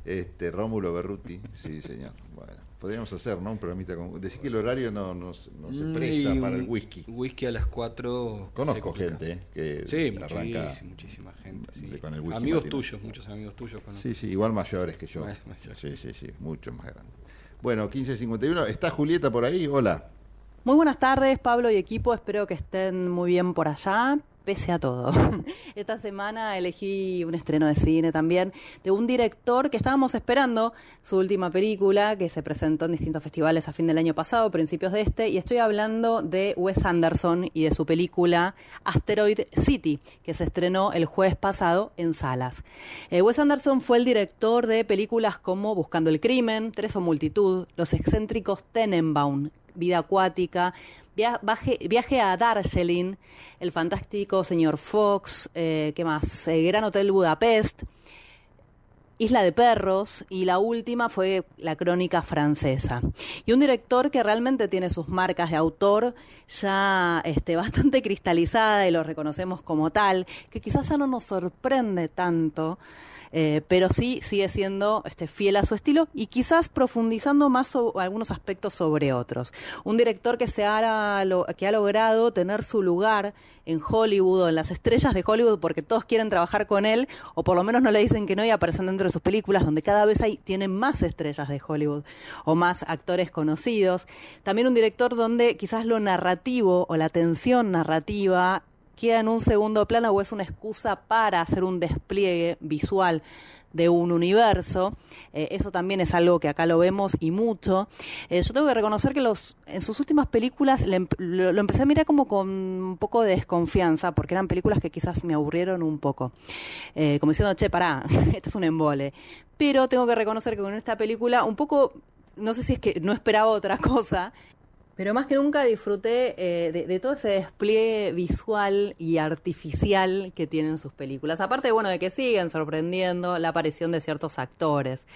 Este, Rómulo Berruti, sí, señor. Bueno, podríamos hacer, ¿no? Un programita con. Decir que el horario no, no, se- no se presta y para el whisky. Whisky a las 4. Conozco gente eh, que Sí, arranca muchísima, muchísima gente. sí. con el whisky amigos matinal. tuyos, muchos amigos tuyos. conozco. Sí, sí, igual mayores que yo. Mayores. Sí, sí, sí, mucho más grandes. Bueno, 1551. ¿Está Julieta por ahí? Hola. Muy buenas tardes, Pablo y equipo. Espero que estén muy bien por allá, pese a todo. Esta semana elegí un estreno de cine también de un director que estábamos esperando su última película, que se presentó en distintos festivales a fin del año pasado, principios de este, y estoy hablando de Wes Anderson y de su película Asteroid City, que se estrenó el jueves pasado en salas. Eh, Wes Anderson fue el director de películas como Buscando el Crimen, Tres o Multitud, Los excéntricos Tenenbaum, Vida Acuática, Via- Viaje, Viaje a Darjeeling, El Fantástico Señor Fox, eh, ¿qué más? Eh, Gran Hotel Budapest, Isla de Perros y la última fue La Crónica Francesa. Y un director que realmente tiene sus marcas de autor ya este, bastante cristalizada y lo reconocemos como tal, que quizás ya no nos sorprende tanto. Eh, pero sí sigue siendo este, fiel a su estilo y quizás profundizando más algunos aspectos sobre otros. Un director que, se ha, que ha logrado tener su lugar en Hollywood o en las estrellas de Hollywood porque todos quieren trabajar con él o por lo menos no le dicen que no y aparecen dentro de sus películas donde cada vez hay, tienen más estrellas de Hollywood o más actores conocidos. También un director donde quizás lo narrativo o la tensión narrativa queda en un segundo plano o es una excusa para hacer un despliegue visual de un universo. Eh, eso también es algo que acá lo vemos y mucho. Eh, yo tengo que reconocer que los, en sus últimas películas le lo, lo empecé a mirar como con un poco de desconfianza, porque eran películas que quizás me aburrieron un poco. Eh, como diciendo, che, pará, esto es un embole. Pero tengo que reconocer que con esta película un poco, no sé si es que no esperaba otra cosa, pero más que nunca disfruté eh, de, todo ese despliegue visual y artificial que tienen sus películas. Aparte, bueno, de que siguen sorprendiendo la aparición de ciertos actores.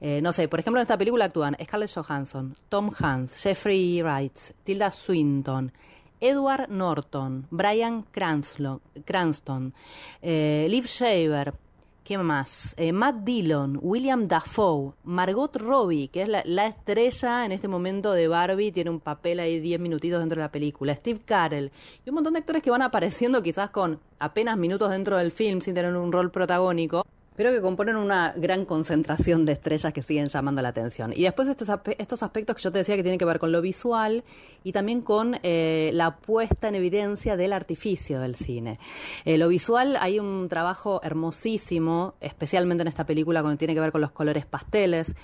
Eh, no sé, por ejemplo, en esta película actúan Scarlett Johansson, Tom Hanks, Jeffrey Wright, Tilda Swinton, Edward Norton, Brian Cranston, eh, Liv Shaver, ¿Qué más? Eh, Matt Dillon, William Dafoe, Margot Robbie, que es la, la estrella en este momento de Barbie, tiene un papel ahí 10 minutitos dentro de la película, Steve Carell, y un montón de actores que van apareciendo quizás con apenas minutos dentro del film sin tener un rol protagónico. Pero que componen una gran concentración de estrellas que siguen llamando la atención. Y después estos, estos aspectos que yo te decía que tienen que ver con lo visual y también con eh, la puesta en evidencia del artificio del cine. Eh, lo visual, hay un trabajo hermosísimo, especialmente en esta película, con tiene que ver con los colores pasteles,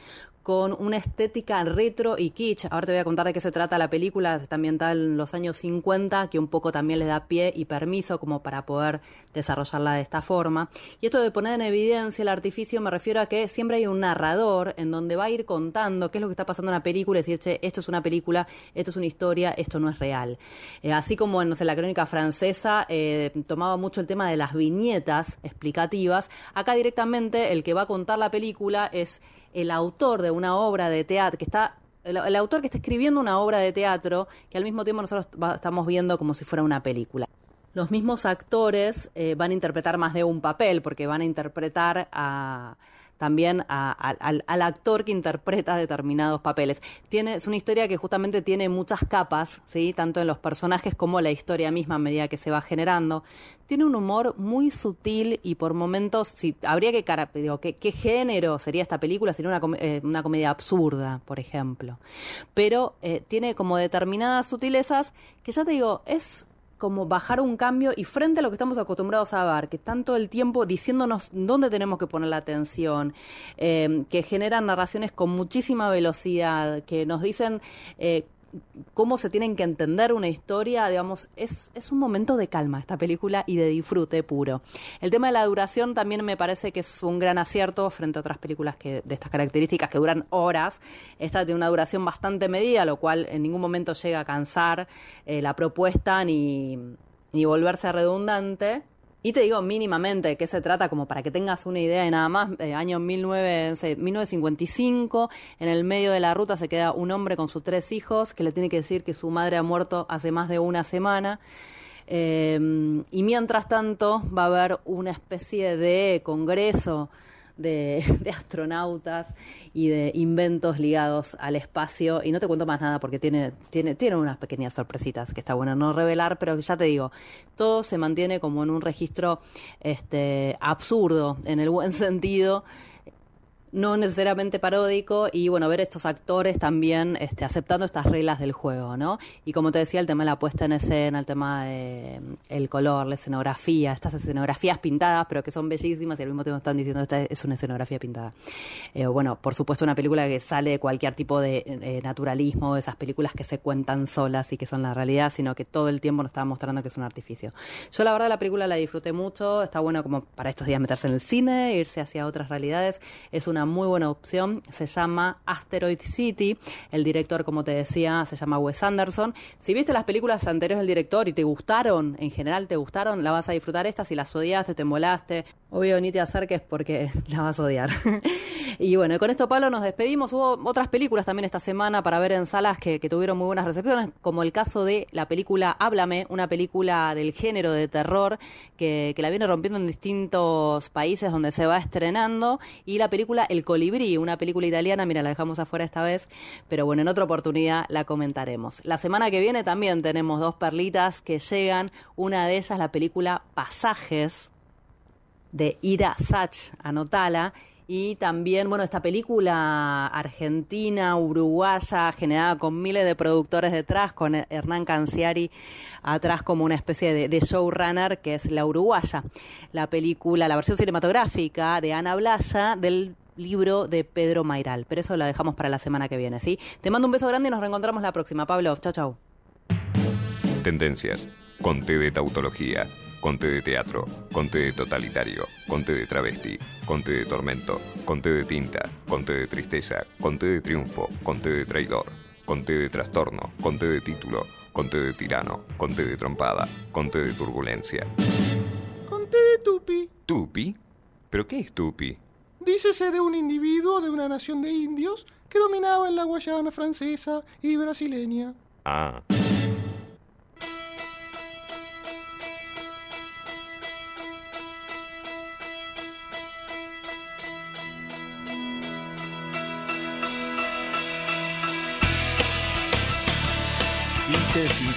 con una estética retro y kitsch. Ahora te voy a contar de qué se trata la película, está ambientada en los años 50, que un poco también le da pie y permiso como para poder desarrollarla de esta forma. Y esto de poner en evidencia el artificio me refiero a que siempre hay un narrador en donde va a ir contando qué es lo que está pasando en la película y decir, che, esto es una película, esto es una historia, esto no es real. Eh, así como en la crónica francesa eh, tomaba mucho el tema de las viñetas explicativas, acá directamente el que va a contar la película es el autor de una obra de teatro, que está el, autor que está escribiendo una obra de teatro que al mismo tiempo nosotros estamos viendo como si fuera una película. Los mismos actores eh, van a interpretar más de un papel, porque van a interpretar a, también a- al, actor que interpreta determinados papeles. Tiene, es una historia que justamente tiene muchas capas, ¿sí? tanto en los personajes como la historia misma a medida que se va generando. Tiene un humor muy sutil y por momentos, si, habría que, digo, ¿qué, género sería esta película? Sería una, eh, una comedia absurda, por ejemplo. Pero eh, tiene como determinadas sutilezas que ya te digo, es como bajar un cambio y frente a lo que estamos acostumbrados a ver, que están todo el tiempo diciéndonos dónde tenemos que poner la atención, eh, que generan narraciones con muchísima velocidad, que nos dicen eh, cómo se tienen que entender una historia, digamos, es, es un momento de calma esta película y de disfrute puro. El tema de la duración también me parece que es un gran acierto frente a otras películas que, de estas características que duran horas. Esta tiene una duración bastante medida, lo cual en ningún momento llega a cansar eh, la propuesta ni, ni volverse redundante. Y te digo mínimamente de qué se trata, como para que tengas una idea de nada más. Eh, año 19, 1955, en el medio de la ruta se queda un hombre con sus tres hijos que le tiene que decir que su madre ha muerto hace más de una semana. Eh, y mientras tanto va a haber una especie de congreso de, astronautas y de inventos ligados al espacio. Y no te cuento más nada porque tiene, tiene, tiene unas pequeñas sorpresitas que está bueno no revelar, pero ya te digo, todo se mantiene como en un registro este, absurdo, en el buen sentido no necesariamente paródico y bueno, ver estos actores también este, aceptando estas reglas del juego, ¿no? Y como te decía, el tema de la puesta en escena, el tema de mm, el color, la escenografía, estas escenografías pintadas, pero que son bellísimas y al mismo tiempo están diciendo esta es una escenografía pintada. Eh, bueno, por supuesto una película que sale de cualquier tipo de eh, naturalismo, de esas películas que se cuentan solas y que son la realidad, sino que todo el tiempo nos está mostrando que es un artificio. Yo la verdad la película la disfruté mucho, está bueno como para estos días meterse en el cine, irse hacia otras realidades, es una muy buena opción. Se llama Asteroid City. El director, como te decía, se llama Wes Anderson. Si viste las películas anteriores del director y te gustaron, en general te gustaron, la vas a disfrutar esta. Si las odiaste, te molaste, obvio ni te acerques porque la vas a odiar. y bueno, con esto, Pablo, nos despedimos. Hubo otras películas también esta semana para ver en salas que, tuvieron muy buenas recepciones, como el caso de la película Háblame, una película del género de terror que la viene rompiendo en distintos países donde se va estrenando, y la película El Colibrí, una película italiana, mira, la dejamos afuera esta vez, pero bueno, en otra oportunidad la comentaremos. La semana que viene también tenemos dos perlitas que llegan, una de ellas la película Pasajes, de Ira Sach, anotala. Y también, bueno, esta película argentina, uruguaya, generada con miles de productores detrás, con Hernán Canciari atrás como una especie de, de, showrunner, que es La Uruguaya. La película, la versión cinematográfica de Ana Blaya del libro de Pedro Mairal. Pero eso lo dejamos para la semana que viene, ¿sí? Te mando un beso grande y nos reencontramos la próxima. Pablo, chao, chao. Tendencias. Conté de tautología Conte de teatro, conte de totalitario, conte de travesti, conte de tormento, conte de tinta, conte de tristeza, conte de triunfo, conte de traidor, conte de trastorno, conte de título, conte de tirano, conte de trompada, conte de turbulencia. Conte de tupi. ¿Tupi? ¿Pero qué es tupi? Dícese de un individuo de una nación de indios que dominaba en la Guayana francesa y brasileña. Ah.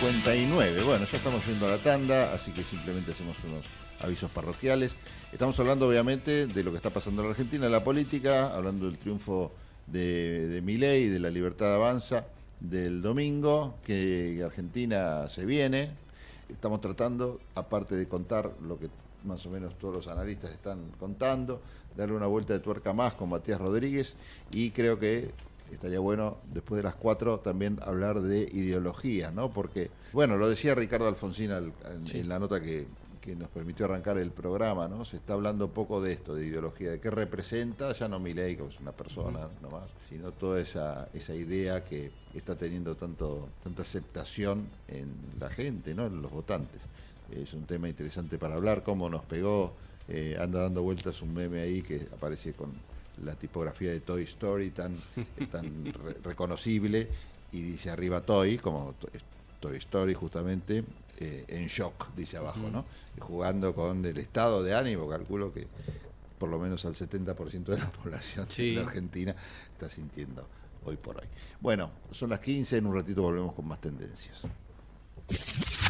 59. Bueno, ya estamos haciendo la tanda, así que simplemente hacemos unos avisos parroquiales. Estamos hablando obviamente de lo que está pasando en la Argentina, la política, hablando del triunfo de, de de la libertad avanza del domingo, que Argentina se viene. Estamos tratando, aparte de contar lo que más o menos todos los analistas están contando, darle una vuelta de tuerca más con Matías Rodríguez y creo que estaría bueno después de las cuatro también hablar de ideología, ¿no? Porque, bueno, lo decía Ricardo Alfonsín en, la nota que, nos permitió arrancar el programa, ¿no? Se está hablando poco de esto, de ideología, de qué representa, ya no Milei como es una persona nomás, sino toda esa, esa idea que está teniendo tanto, tanta aceptación en la gente, ¿no? En los votantes. Es un tema interesante para hablar, cómo nos pegó, eh, anda dando vueltas un meme ahí que aparece con la tipografía de Toy Story tan, tan reconocible y dice arriba Toy, como Toy Story justamente, eh, en shock, dice abajo, ¿no? jugando con el estado de ánimo, calculo que por lo menos al 70% de la población de Argentina está sintiendo hoy por hoy. Bueno, son las 15, en un ratito volvemos con más tendencias.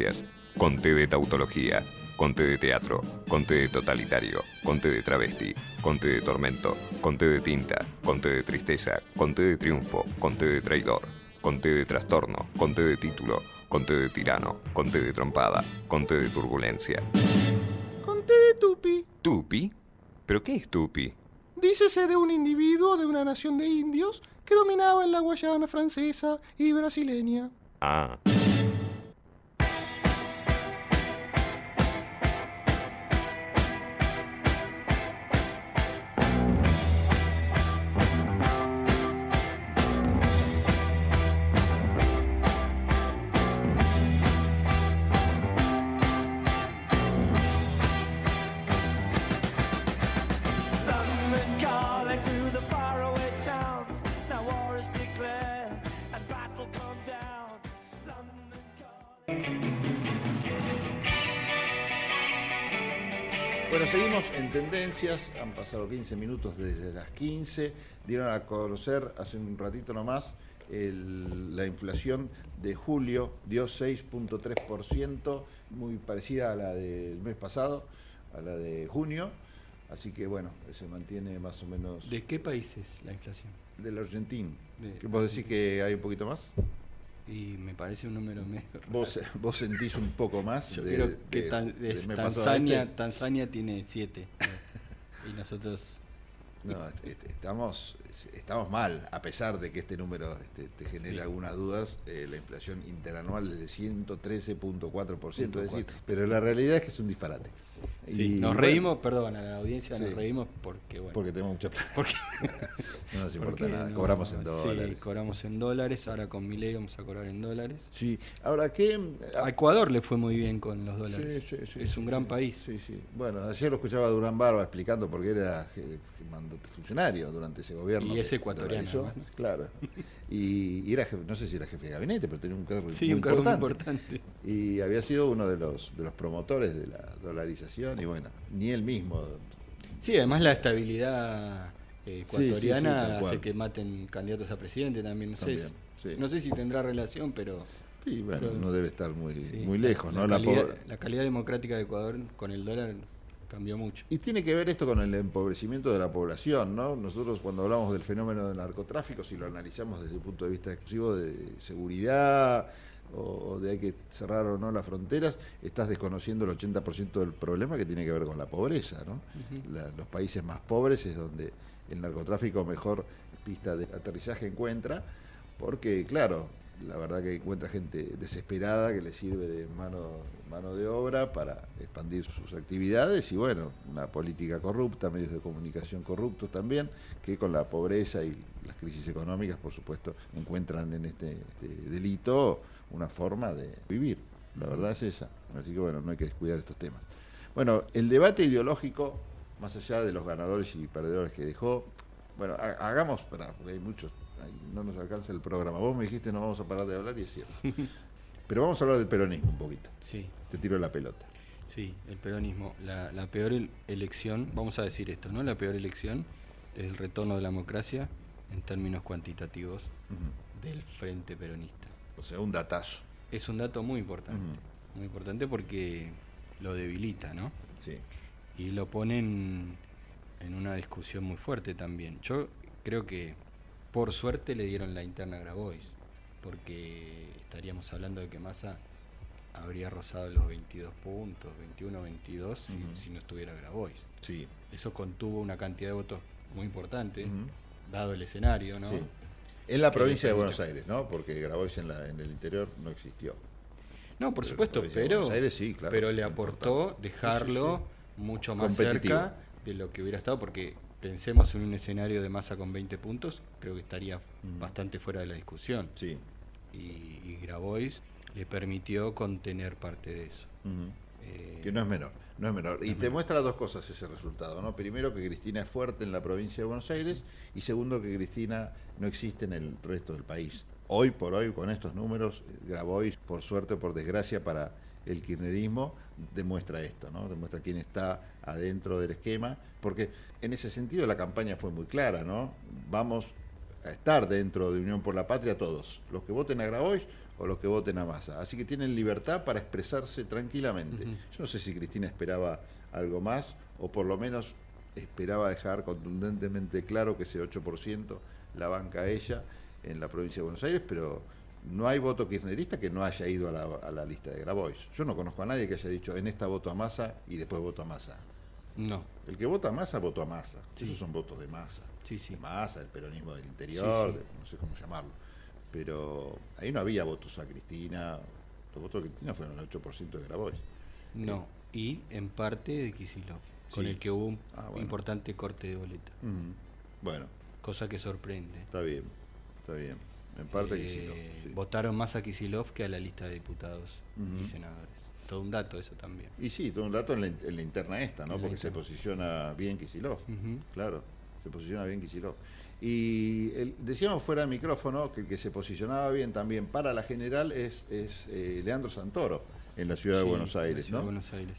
Tendencias. Conté de tautología. Conté de teatro. Conté de totalitario. Conté de travesti. Conté de tormento. Conté de tinta. Conté de tristeza. Conté de triunfo. Conté de traidor. Conté de trastorno. Conté de título. Conté de tirano. Conté de trompada. Conté de turbulencia. Conté de tupi. ¿Tupi? ¿Pero qué es tupi? Dícese de un individuo de una nación de indios que dominaba en la Guayana francesa y brasileña. Ah. Bueno, seguimos en tendencias, han pasado 15 minutos desde las 15, dieron a conocer hace un ratito nomás el- la inflación de julio dio 6.3%, muy parecida a la del mes pasado, a la de junio, así que bueno, se mantiene más o menos ¿De qué país es la inflación? del Argentín. De- ¿Qué vos decís que hay un poquito más? Y me parece un número medio raro. ¿Vos, vos sentís un poco más? Yo de- creo que de- Tan- a Tanzania, este? Tanzania tiene 7 y nosotros No, est- est- estamos, estamos mal, a pesar de que este número este, te genere Sí. algunas dudas, eh, la inflación interanual es de 113.4%, es decir, 4. pero la realidad es que es un disparate. Sí, Y, nos bueno, reímos, perdón, a la audiencia Sí. nos reímos porque bueno. Porque tenemos mucha plata. Porque No nos importa porque nada, no- cobramos en Sí, dólares. cobramos en dólares, ahora con mi ley vamos a cobrar en dólares. Sí, ahora que... A Ecuador le fue muy bien con los dólares. Sí, es un gran país. Sí, sí. Bueno, ayer lo escuchaba Durán Barba explicando por qué era funcionario durante ese gobierno. Y es ecuatoriano. Claro. Y, y era, jefe- no sé si era jefe de gabinete, pero tenía un cargo Sí, muy un cargo muy importante. importante. Y había sido uno de los, de los promotores de la dolarización y bueno, ni él mismo. Sí, además la estabilidad eh, Sí, sí, sí, ecuatoriana hace que maten candidatos a presidente también, no sé. También. No sé si tendrá relación, pero... Sí, bueno, pero- no debe estar muy, muy lejos, la ¿no? La calidad, la calidad democrática de Ecuador con el dólar cambió mucho. Y tiene que ver esto con el empobrecimiento de la población, ¿no? Nosotros cuando hablamos del fenómeno del narcotráfico, si lo analizamos desde el punto de vista exclusivo de seguridad o de hay que cerrar o no las fronteras, estás desconociendo el 80% del problema que tiene que ver con la pobreza, ¿no? La- los países más pobres es donde el narcotráfico mejor pista de aterrizaje encuentra, porque claro, la verdad que encuentra gente desesperada que le sirve de mano, mano de obra para expandir sus actividades y bueno, una política corrupta, medios de comunicación corruptos también, que con la pobreza y las crisis económicas, por supuesto, encuentran en este, este delito una forma de vivir. La verdad es esa. Así que bueno, no hay que descuidar estos temas. Bueno, el debate ideológico, más allá de los ganadores y perdedores que dejó, bueno, ha- hagamos, para, porque hay muchos, no nos alcanza el programa. Vos me dijiste no vamos a parar de hablar y es cierto. Pero vamos a hablar del peronismo un poquito. Sí. Te tiro la pelota. Sí, el peronismo. La, la peor el- elección, vamos a decir esto, ¿no? La peor elección es el retorno de la democracia en términos cuantitativos del Frente Peronista. O sea, un datazo. Es un dato muy importante. Muy importante porque lo debilita, ¿no? Sí. Y lo pone en, una discusión muy fuerte también. Yo creo que por suerte le dieron la interna a Grabois, porque estaríamos hablando de que Massa habría rozado los 22 puntos, 21, 22, si- si, no estuviera Grabois. Sí. Eso contuvo una cantidad de votos muy importante, dado el escenario, ¿no? Sí. En la provincia de Buenos Aires, ¿no? Porque Grabois en, la, en el interior no existió. No, por Pero supuesto, pero, Aires sí, claro, pero le aportó dejarlo Sí, sí, mucho más cerca de lo que hubiera estado, porque pensemos en un escenario de masa con 20 puntos, creo que estaría bastante fuera de la discusión. Sí. Y, y Grabois le permitió contener parte de eso. Eh, Que no es menor, no es menor. Y te muestra dos cosas ese resultado, ¿no? Primero que Cristina es fuerte en la provincia de Buenos Aires y segundo que Cristina no existe en el resto del país. Hoy por hoy, con estos números, eh, Grabois, por suerte o por desgracia para el kirchnerismo, demuestra esto, ¿no? Demuestra quién está adentro del esquema, porque en ese sentido la campaña fue muy clara, ¿no? Vamos a estar dentro de Unión por la Patria todos, los que voten a Grabois o los que voten a Massa. Así que tienen libertad para expresarse tranquilamente. Yo no sé si Cristina esperaba algo más o por lo menos esperaba dejar contundentemente claro que ese 8% la banca ella en la provincia de Buenos Aires, pero no hay voto kirchnerista que no haya ido a la, a la lista de Grabois. Yo no conozco a nadie que haya dicho en esta voto a Massa y después voto a Massa. No. El que vota a Massa, votó a Massa. Sí. Esos son votos de Massa. Sí, sí. De Massa, el peronismo del interior, de- no sé cómo llamarlo. Pero ahí no había votos a Cristina. Los votos de Cristina fueron el 8% de Grabois. No. Y en parte de Kisilov, con el que hubo un Ah, bueno. importante corte de boleta. Ujú. Bueno, Cosa que sorprende. está bien, está bien. En parte Eh, Kicillof, sí. Votaron más a Kisilov que a la lista de diputados y senadores. Todo un dato eso también. Y sí, todo un dato en la, en la interna esta, ¿no? En Porque se posiciona bien Kisilov. Claro, se posiciona bien Kisilov. Y el- decíamos fuera de micrófono que el que se posicionaba bien también para la general es, es eh, Leandro Santoro en la ciudad de Buenos en la Aires, ciudad ¿no? de Buenos Aires.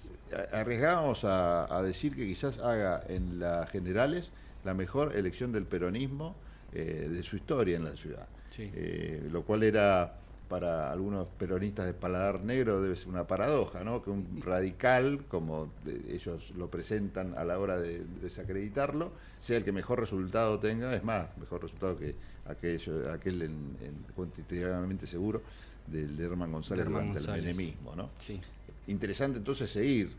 Arriesgábamos a, a decir que quizás haga en las generales la mejor elección del peronismo eh, de su historia en la ciudad. Sí. Eh, lo cual era para algunos peronistas de paladar negro debe ser una paradoja, ¿no? Que un radical, como ellos lo presentan a la hora de desacreditarlo, sea el que mejor resultado tenga, es más, mejor resultado que aquello, aquel en, en- cuantitativamente seguro del de Herman González De Herman durante González. el menemismo, ¿no? Sí. Interesante entonces seguir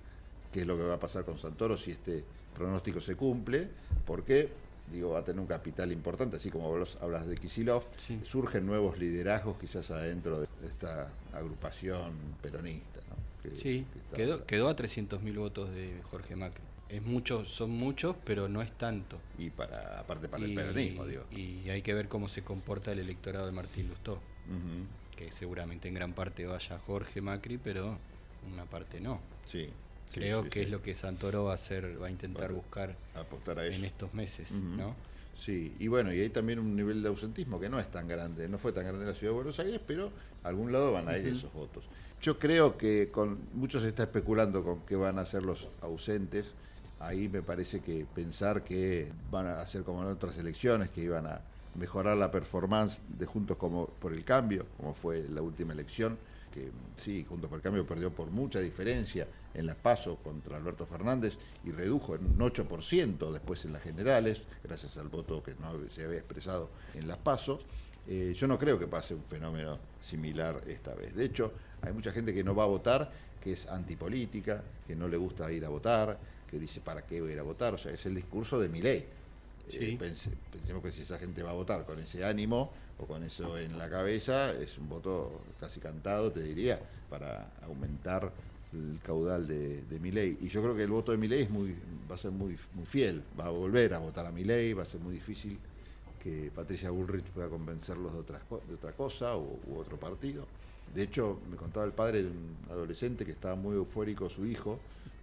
qué es lo que va a pasar con Santoro si este pronóstico se cumple, porque digo, va a tener un capital importante, así como vos hablas de Kisilov, surgen nuevos liderazgos quizás adentro de esta agrupación peronista. ¿no? Que- Sí, que quedó, quedó a 300.000 votos de Jorge Macri. Es mucho, son muchos, pero no es tanto. Y para, aparte para el peronismo, digo. Y hay que ver cómo se comporta el electorado de Martín Lustó. Ujú. Que seguramente en gran parte vaya Jorge Macri, pero una parte no. Sí. Creo sí, que es lo que Santoro va a hacer, va a intentar buscar apostar a en estos meses. ¿no? Sí, y bueno, y hay también un nivel de ausentismo que no es tan grande, no fue tan grande en la ciudad de Buenos Aires, pero a algún lado van a ir esos votos. Yo creo que con mucho se está especulando con qué van a ser los ausentes. Ahí me parece que pensar que van a hacer como en otras elecciones, que iban a mejorar la performance de Juntos como por el Cambio, como fue la última elección, que sí, Juntos por el Cambio perdió por mucha diferencia en las PASO contra Alberto Fernández y redujo en un 8% después en las generales, gracias al voto que no se había expresado en las PASO. Eh, yo no creo que pase un fenómeno similar esta vez. De hecho, hay mucha gente que no va a votar, que es antipolítica, que no le gusta ir a votar, que dice, ¿para qué voy a ir a votar? O sea, es el discurso de mi ley. Sí. pensemos que si esa gente va a votar con ese ánimo o con eso en la cabeza, es un voto casi cantado, te diría, para aumentar el caudal de, de Milei. Y yo creo que el voto de Milei es muy, va a ser muy, muy fiel, va a volver a votar a Milei, va a ser muy difícil que Patricia Bullrich pueda convencerlos de, otras de otra cosa u otro partido. De hecho, me contaba el padre de un adolescente que estaba muy eufórico su hijo,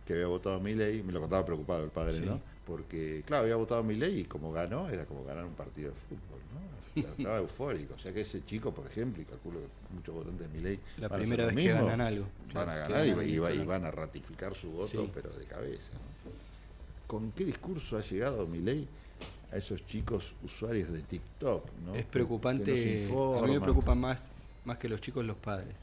que había votado a Milei, me lo contaba preocupado el padre, Sí. ¿no? Porque, claro, había votado a Milei y como ganó, era como ganar un partido de fútbol, ¿no? Estaba eufórico. O sea que ese chico, por ejemplo, y calculo que muchos votantes de Milei La van a primera vez que ganan algo. Van a ganar y, van a ratificar su voto, Sí. pero de cabeza. ¿no? ¿Con qué discurso ha llegado Milei a esos chicos usuarios de TikTok? ¿no? Es preocupante, a mí me preocupan más, más que los chicos los padres.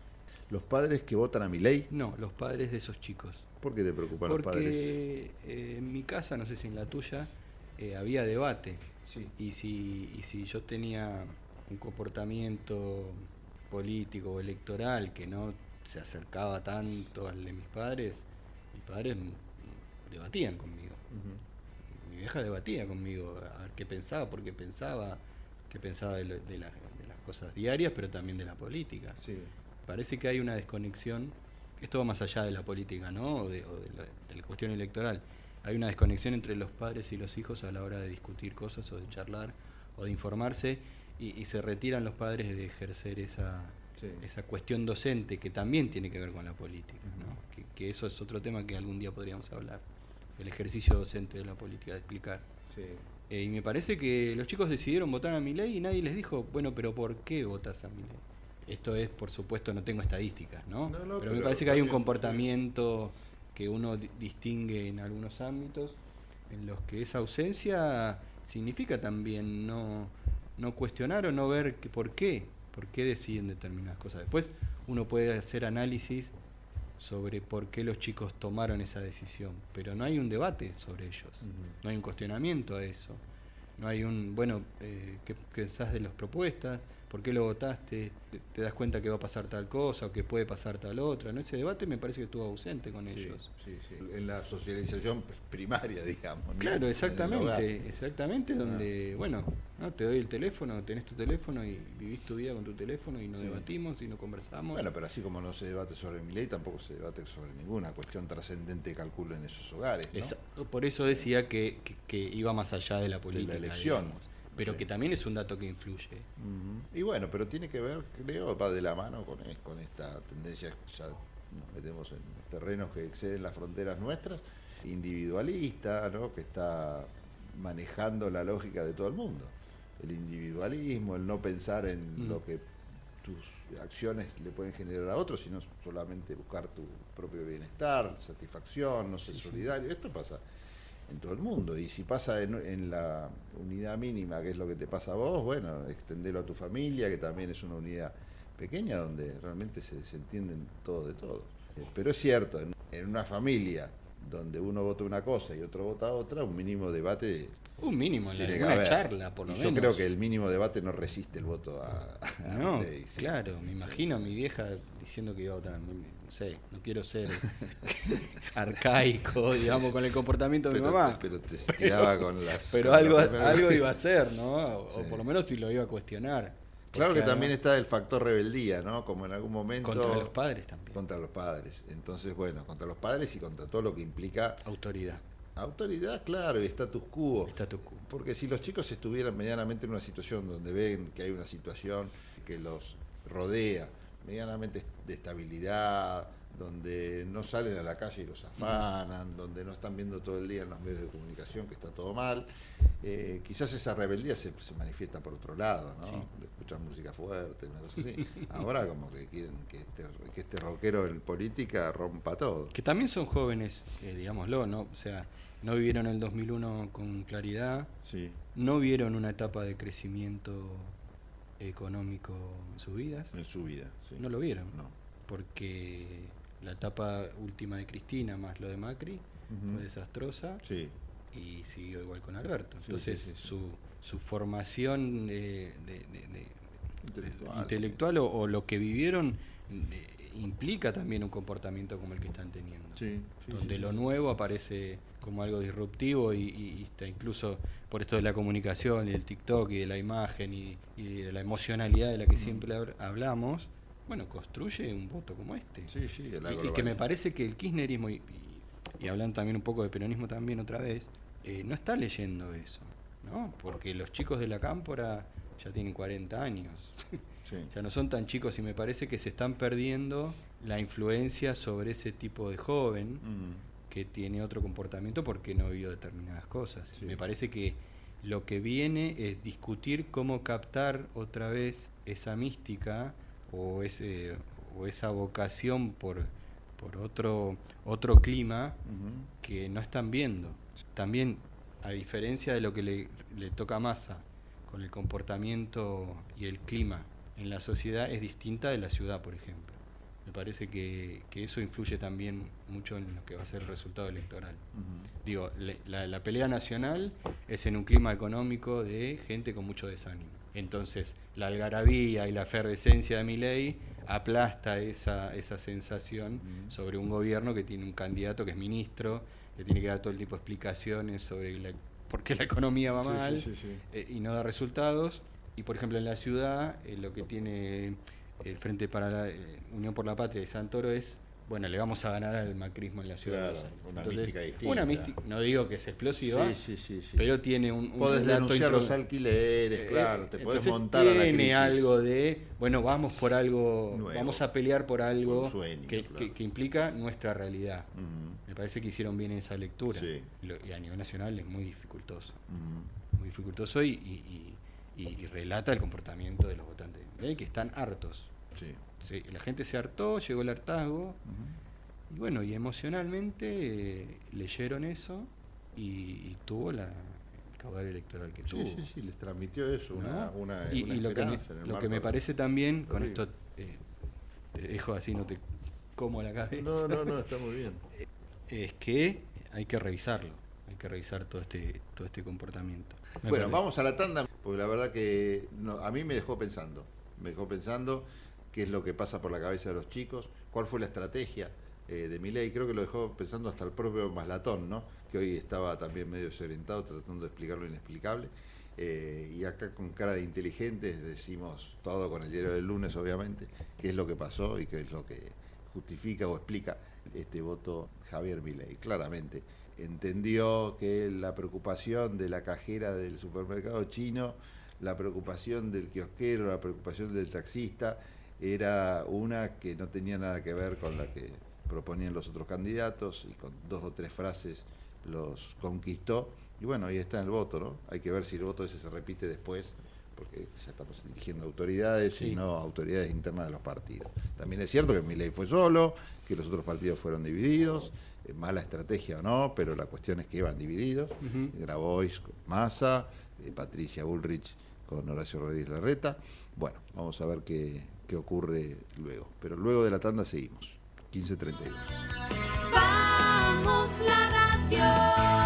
¿Los padres que votan a Milei? No, los padres de esos chicos. ¿Por qué te preocupan los padres? Porque eh, en mi casa, no sé si en la tuya, eh, había debate. Y, si, y si yo tenía un comportamiento político o electoral que no se acercaba tanto al de mis padres, mis padres debatían conmigo. Mi vieja debatía conmigo a ver qué pensaba, por qué pensaba, qué pensaba de, lo- de la- de las cosas diarias, pero también de la política. Parece que hay una desconexión, esto va más allá de la política, ¿no? O de, o de la, de la cuestión electoral. Hay una desconexión entre los padres y los hijos a la hora de discutir cosas o de charlar o de informarse y, y se retiran los padres de ejercer esa, esa cuestión docente que también tiene que ver con la política, ¿no? que, que eso es otro tema que algún día podríamos hablar, el ejercicio docente de la política, de explicar. Eh, y me parece que los chicos decidieron votar a mi ley y nadie les dijo, bueno, pero ¿por qué votas a mi ley? Esto es, por supuesto, no tengo estadísticas, ¿no? No, no, pero, me parece que hay un comportamiento que uno di- distingue en algunos ámbitos en los que esa ausencia significa también no, no cuestionar o no ver que, por qué, ¿Por qué deciden determinadas cosas? Después uno puede hacer análisis sobre por qué los chicos tomaron esa decisión, pero no hay un debate sobre ellos, no hay un cuestionamiento a eso, no hay un, bueno, eh, ¿qué pensás de las propuestas? ¿Por qué lo votaste? ¿Te, das cuenta que va a pasar tal cosa o que puede pasar tal otra? ¿no? Ese debate me parece que estuvo ausente con Sí, ellos. sí, sí. En la socialización primaria, digamos. ¿no? Claro, exactamente, exactamente, donde, bueno, ¿no? te doy el teléfono, tenés tu teléfono y vivís tu vida con tu teléfono y no debatimos y no conversamos. Bueno, pero así como no se debate sobre mi ley, tampoco se debate sobre ninguna cuestión trascendente, calculo, en esos hogares. ¿no? Por eso decía que, que- que iba más allá de la política. elección. digamos. Pero que también es un dato que influye. Y bueno, pero tiene que ver, creo, va de la mano con, con esta tendencia, ya nos metemos en terrenos que exceden las fronteras nuestras, individualista, ¿no? que está manejando la lógica de todo el mundo. El individualismo, el no pensar en Mm. lo que tus acciones le pueden generar a otros, sino solamente buscar tu propio bienestar, satisfacción, no ser solidario. Esto pasa en todo el mundo. Y si pasa en, en la unidad mínima, que es lo que te pasa a vos, bueno, extenderlo a tu familia, que también es una unidad pequeña donde realmente se desentienden todo de todo. Eh, Pero es cierto, en, en una familia donde uno vota una cosa y otro vota otra, un mínimo debate Un mínimo, la- tiene que alguna haber. charla, por lo Y menos. Yo creo que el mínimo debate no resiste el voto a, a No, claro, me imagino a mi vieja diciendo que iba a votar. No sé, no quiero ser arcaico, digamos, con el comportamiento de mi Pero mamá. te- pero te tiraba con las- Pero con algo, la algo iba a hacer, ¿no? O, Sí. o por lo menos si lo iba a cuestionar. Claro que también está el factor rebeldía, ¿no? Como en algún momento... Contra los padres también. Contra los padres. Entonces, bueno, contra los padres y contra todo lo que implica... Autoridad. Autoridad, claro, y status quo. Porque si los chicos estuvieran medianamente en una situación donde ven que hay una situación que los rodea, medianamente de estabilidad, donde no salen a la calle y los afanan, donde no están viendo todo el día en los medios de comunicación que está todo mal, eh, quizás esa rebeldía se, se manifiesta por otro lado, ¿no? Sí. Escuchar música fuerte, una cosa así. Ahora como que quieren que este, que este rockero en política rompa todo. Que también son jóvenes, eh, digámoslo, ¿no? O sea, no vivieron el 2001 con claridad, Sí. no vieron una etapa de crecimiento económico vidas. En su vida, sí. No lo vieron, No. porque la etapa última de Cristina más lo de Macri fue desastrosa Sí. y siguió igual con Alberto. Entonces sí, sí, sí. Su, su formación de, de- de- de- Intelectual. intelectual o, o lo que vivieron eh, implica también un comportamiento como el que están teniendo. Sí, sí, donde sí, lo nuevo aparece como algo disruptivo y, y- y está incluso por esto de la comunicación y del TikTok y de la imagen y, y de la emocionalidad de la que siempre hab- hablamos, bueno, construye un voto como este. Sí, sí, la y, que me parece que el kirchnerismo, y, y, y hablando también un poco de peronismo también otra vez, eh, no está leyendo eso, ¿no? Porque los chicos de la cámpora ya tienen 40 años. ya no son tan chicos y me parece que se están perdiendo la influencia sobre ese tipo de joven que tiene otro comportamiento porque no vio determinadas cosas. Me parece que lo que viene es discutir cómo captar otra vez esa mística o ese o esa vocación por por otro otro clima que no están viendo. También a diferencia de lo que le, le toca a Massa con el comportamiento y el clima en la sociedad es distinta de la ciudad, por ejemplo. Me parece que, que eso influye también mucho en lo que va a ser el resultado electoral. Digo, le- la, la pelea nacional es en un clima económico de gente con mucho desánimo. Entonces, la algarabía y la efervescencia de mi ley aplasta esa, esa sensación sobre un gobierno que tiene un candidato que es ministro, que tiene que dar todo el tipo de explicaciones sobre la- por qué la economía va Sí, mal sí, sí, sí. eh, y no da resultados. Y por ejemplo en la ciudad eh, lo que tiene el Frente para la eh, Unión por la Patria de Santoro es, bueno, le vamos a ganar al macrismo en la ciudad. de Claro, Aires. una Entonces, mística distinta. Una mística, no digo que es explosiva, Sí, sí, sí, sí. pero tiene un, un Podés denunciar los alquileres, Eh, claro, te podés montar a la tiene crisis. algo de, bueno, vamos por algo, Nuevo. vamos a pelear por algo sueño, que, claro. que- que implica nuestra realidad. Me parece que hicieron bien esa lectura. Lo- y a nivel nacional es muy dificultoso. Muy dificultoso y, y- y- y- y relata el comportamiento de los votantes de que están hartos. Sí. Sí, la gente se hartó, llegó el hartazgo. Y bueno, y emocionalmente eh, leyeron eso y, y tuvo la, caudal electoral que Sí, tuvo. sí, sí, les transmitió eso, una, ¿no? una, y, una y lo que me, el lo que me parece también, con Horrible. esto eh, te dejo así, no te como la cabeza. No, no, no, está muy bien. Es que hay que revisarlo, hay que revisar todo este, todo este comportamiento. Me Bueno, parece. vamos a la tanda, porque la verdad que a mí me dejó pensando, me dejó pensando qué es lo que pasa por la cabeza de los chicos, cuál fue la estrategia eh, de Milei, creo que lo dejó pensando hasta el propio Maslatón, ¿no? que hoy estaba también medio desorientado tratando de explicar lo inexplicable. Eh, y acá con cara de inteligentes decimos todo con el diario del lunes, obviamente, qué es lo que pasó y qué es lo que justifica o explica este voto Javier Milei. Claramente entendió que la preocupación de la cajera del supermercado chino, la preocupación del kiosquero, la preocupación del taxista, era una que no tenía nada que ver con la que proponían los otros candidatos y con dos o tres frases los conquistó. Y bueno, ahí está el voto, ¿no? Hay que ver si el voto ese se repite después, porque ya estamos dirigiendo autoridades Sí. y no autoridades internas de los partidos. También es cierto que Milei fue solo, que los otros partidos fueron divididos, mala estrategia o no, pero la cuestión es que iban divididos. Ujú. Grabois con Massa, eh, Patricia Bullrich con Horacio Rodríguez Larreta. Bueno, vamos a ver qué, qué ocurre luego. Pero luego de la tanda seguimos. 15.32. Vamos la radio,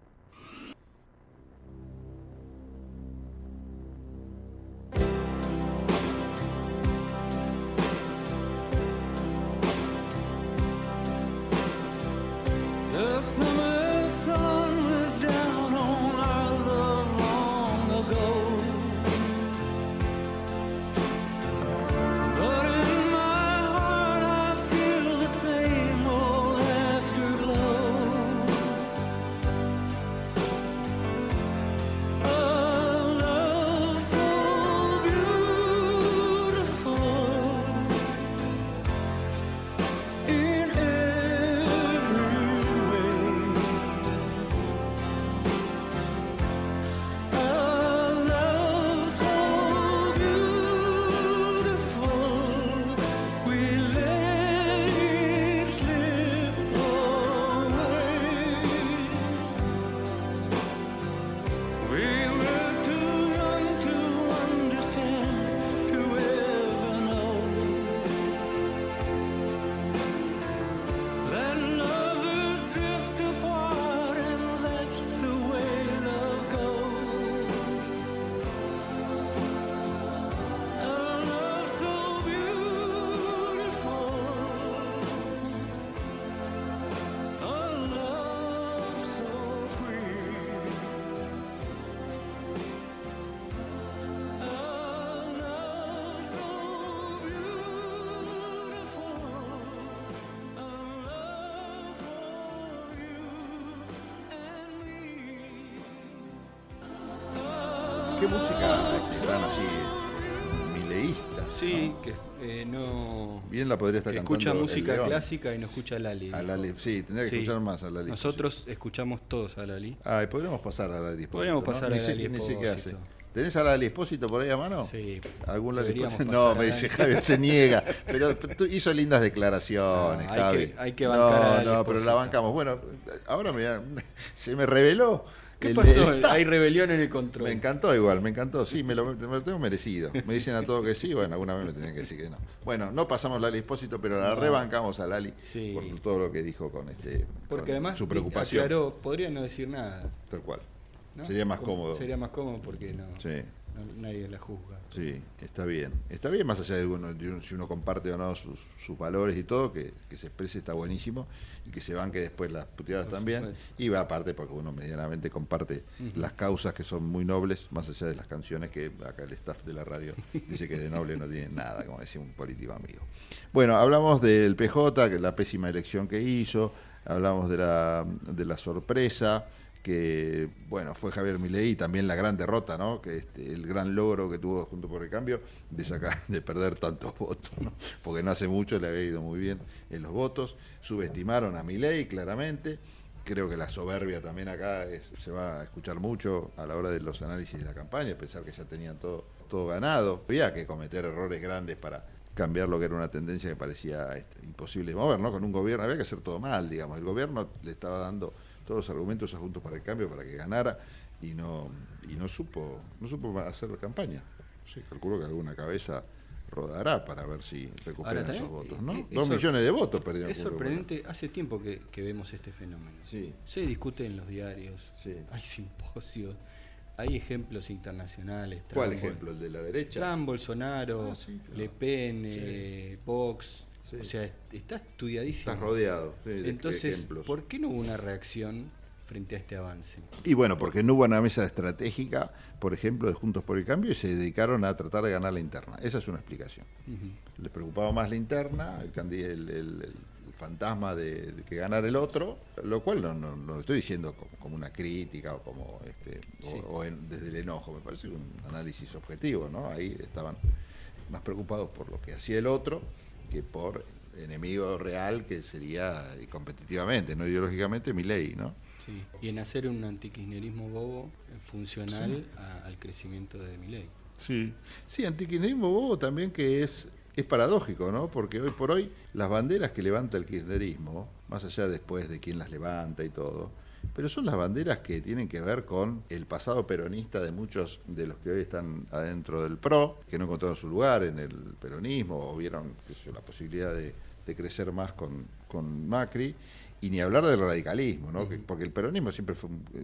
Música este, tan así mileísta? Sí, que eh, no. Bien la podría estar que cantando escucha el música León. clásica y no escucha a Lali. A Lali, sí, tendría que escuchar más a Lali. Nosotros escuchamos todos a Lali. Ay, podríamos pasar a Lali. Podríamos ¿no? pasar Ni a Lali Ni sé qué hace. Espósito. ¿Tenés a Lali Espósito por ahí a mano? Sí. ¿Algún Lali No, me dice. Javier, se niega. Pero tú hizo lindas declaraciones, No, hay Javi. que- hay que bancar a no, Lali no, pero la bancamos. Bueno, ahora me, se me reveló. ¿Qué el- pasó? Hay rebelión en el control. Me encantó igual, me encantó. Sí, me lo, me lo tengo merecido. Me dicen a todo que sí, bueno, alguna vez me tenían que decir que no. Bueno, no pasamos Lali Espósito, pero la rebancamos a Lali Sí. por todo lo que dijo con este Porque con además su preocupación. aclaró, podría no decir nada. Tal cual. ¿no? Sería más cómodo. Sería más cómodo porque no. Sí. No- nadie la juzga. Sí, está bien. Está bien, más allá de, uno, de uno- si uno comparte o no sus, sus valores y todo, que, que se exprese está buenísimo y que se banque después las puteadas Por también. supuesto. Y va aparte porque uno medianamente comparte las causas que son muy nobles, más allá de las canciones que acá el staff de la radio dice que de noble no tiene nada, como decía un político amigo. Bueno, hablamos del PJ, que la pésima elección que hizo, hablamos de la, de la sorpresa, que bueno, fue Javier Milei y también la gran derrota, ¿no? Que este, el gran logro que tuvo junto por el cambio de sacar, de perder tantos votos, ¿no? Porque no hace mucho le había ido muy bien en los votos, subestimaron a Milei claramente. Creo que la soberbia también acá se va a escuchar mucho a la hora de los análisis de la campaña, pensar que ya tenían todo, todo ganado. Había que cometer errores grandes para cambiar lo que era una tendencia que parecía este, imposible de mover, ¿no? Con un gobierno había que hacer todo mal, digamos. El gobierno le estaba dando todos los argumentos a Juntos para el Cambio para que ganara y no y no supo no supo hacer campaña. Sí, calculo que alguna cabeza rodará para ver si recuperan esos también, votos, ¿no? eh, es Dos millones de votos perdieron. Es sorprendente, hace tiempo que, que vemos este fenómeno. Sí. Se discute en los diarios, Sí. hay simposios, hay ejemplos internacionales. ¿Cuál ejemplo? ¿El de la derecha? Trump, Bolsonaro, Ah, sí, claro. Le Pen, eh, Vox. Sí. O sea, está estudiadísimo. Estás rodeado sí, de Entonces, ejemplos. ¿por qué no hubo una reacción frente a este avance? Y bueno, porque no hubo una mesa estratégica, por ejemplo, de Juntos por el Cambio y se dedicaron a tratar de ganar la interna. Esa es una explicación. Les preocupaba más la interna, el, candi- el- el- el fantasma de, de que ganara el otro, lo cual no, no, no lo estoy diciendo como, como una crítica o como este o, Sí. o en- desde el enojo, me parece un análisis objetivo, ¿no? Ahí estaban más preocupados por lo que hacía el otro que por enemigo real que sería y competitivamente, no ideológicamente, mi ley, ¿no? Sí. Y en hacer un antikirchnerismo bobo eh, funcional Sí. a- al crecimiento de mi ley. Sí, sí, antikirchnerismo bobo también que es, es paradójico, ¿no? Porque hoy por hoy las banderas que levanta el kirchnerismo, más allá después de quién las levanta y todo, pero son las banderas que tienen que ver con el pasado peronista de muchos de los que hoy están adentro del PRO, que no encontraron su lugar en el peronismo o vieron qué sé yo, la posibilidad de, de crecer más con, con Macri, y ni hablar del radicalismo, ¿no? Que- porque el peronismo siempre fue eh,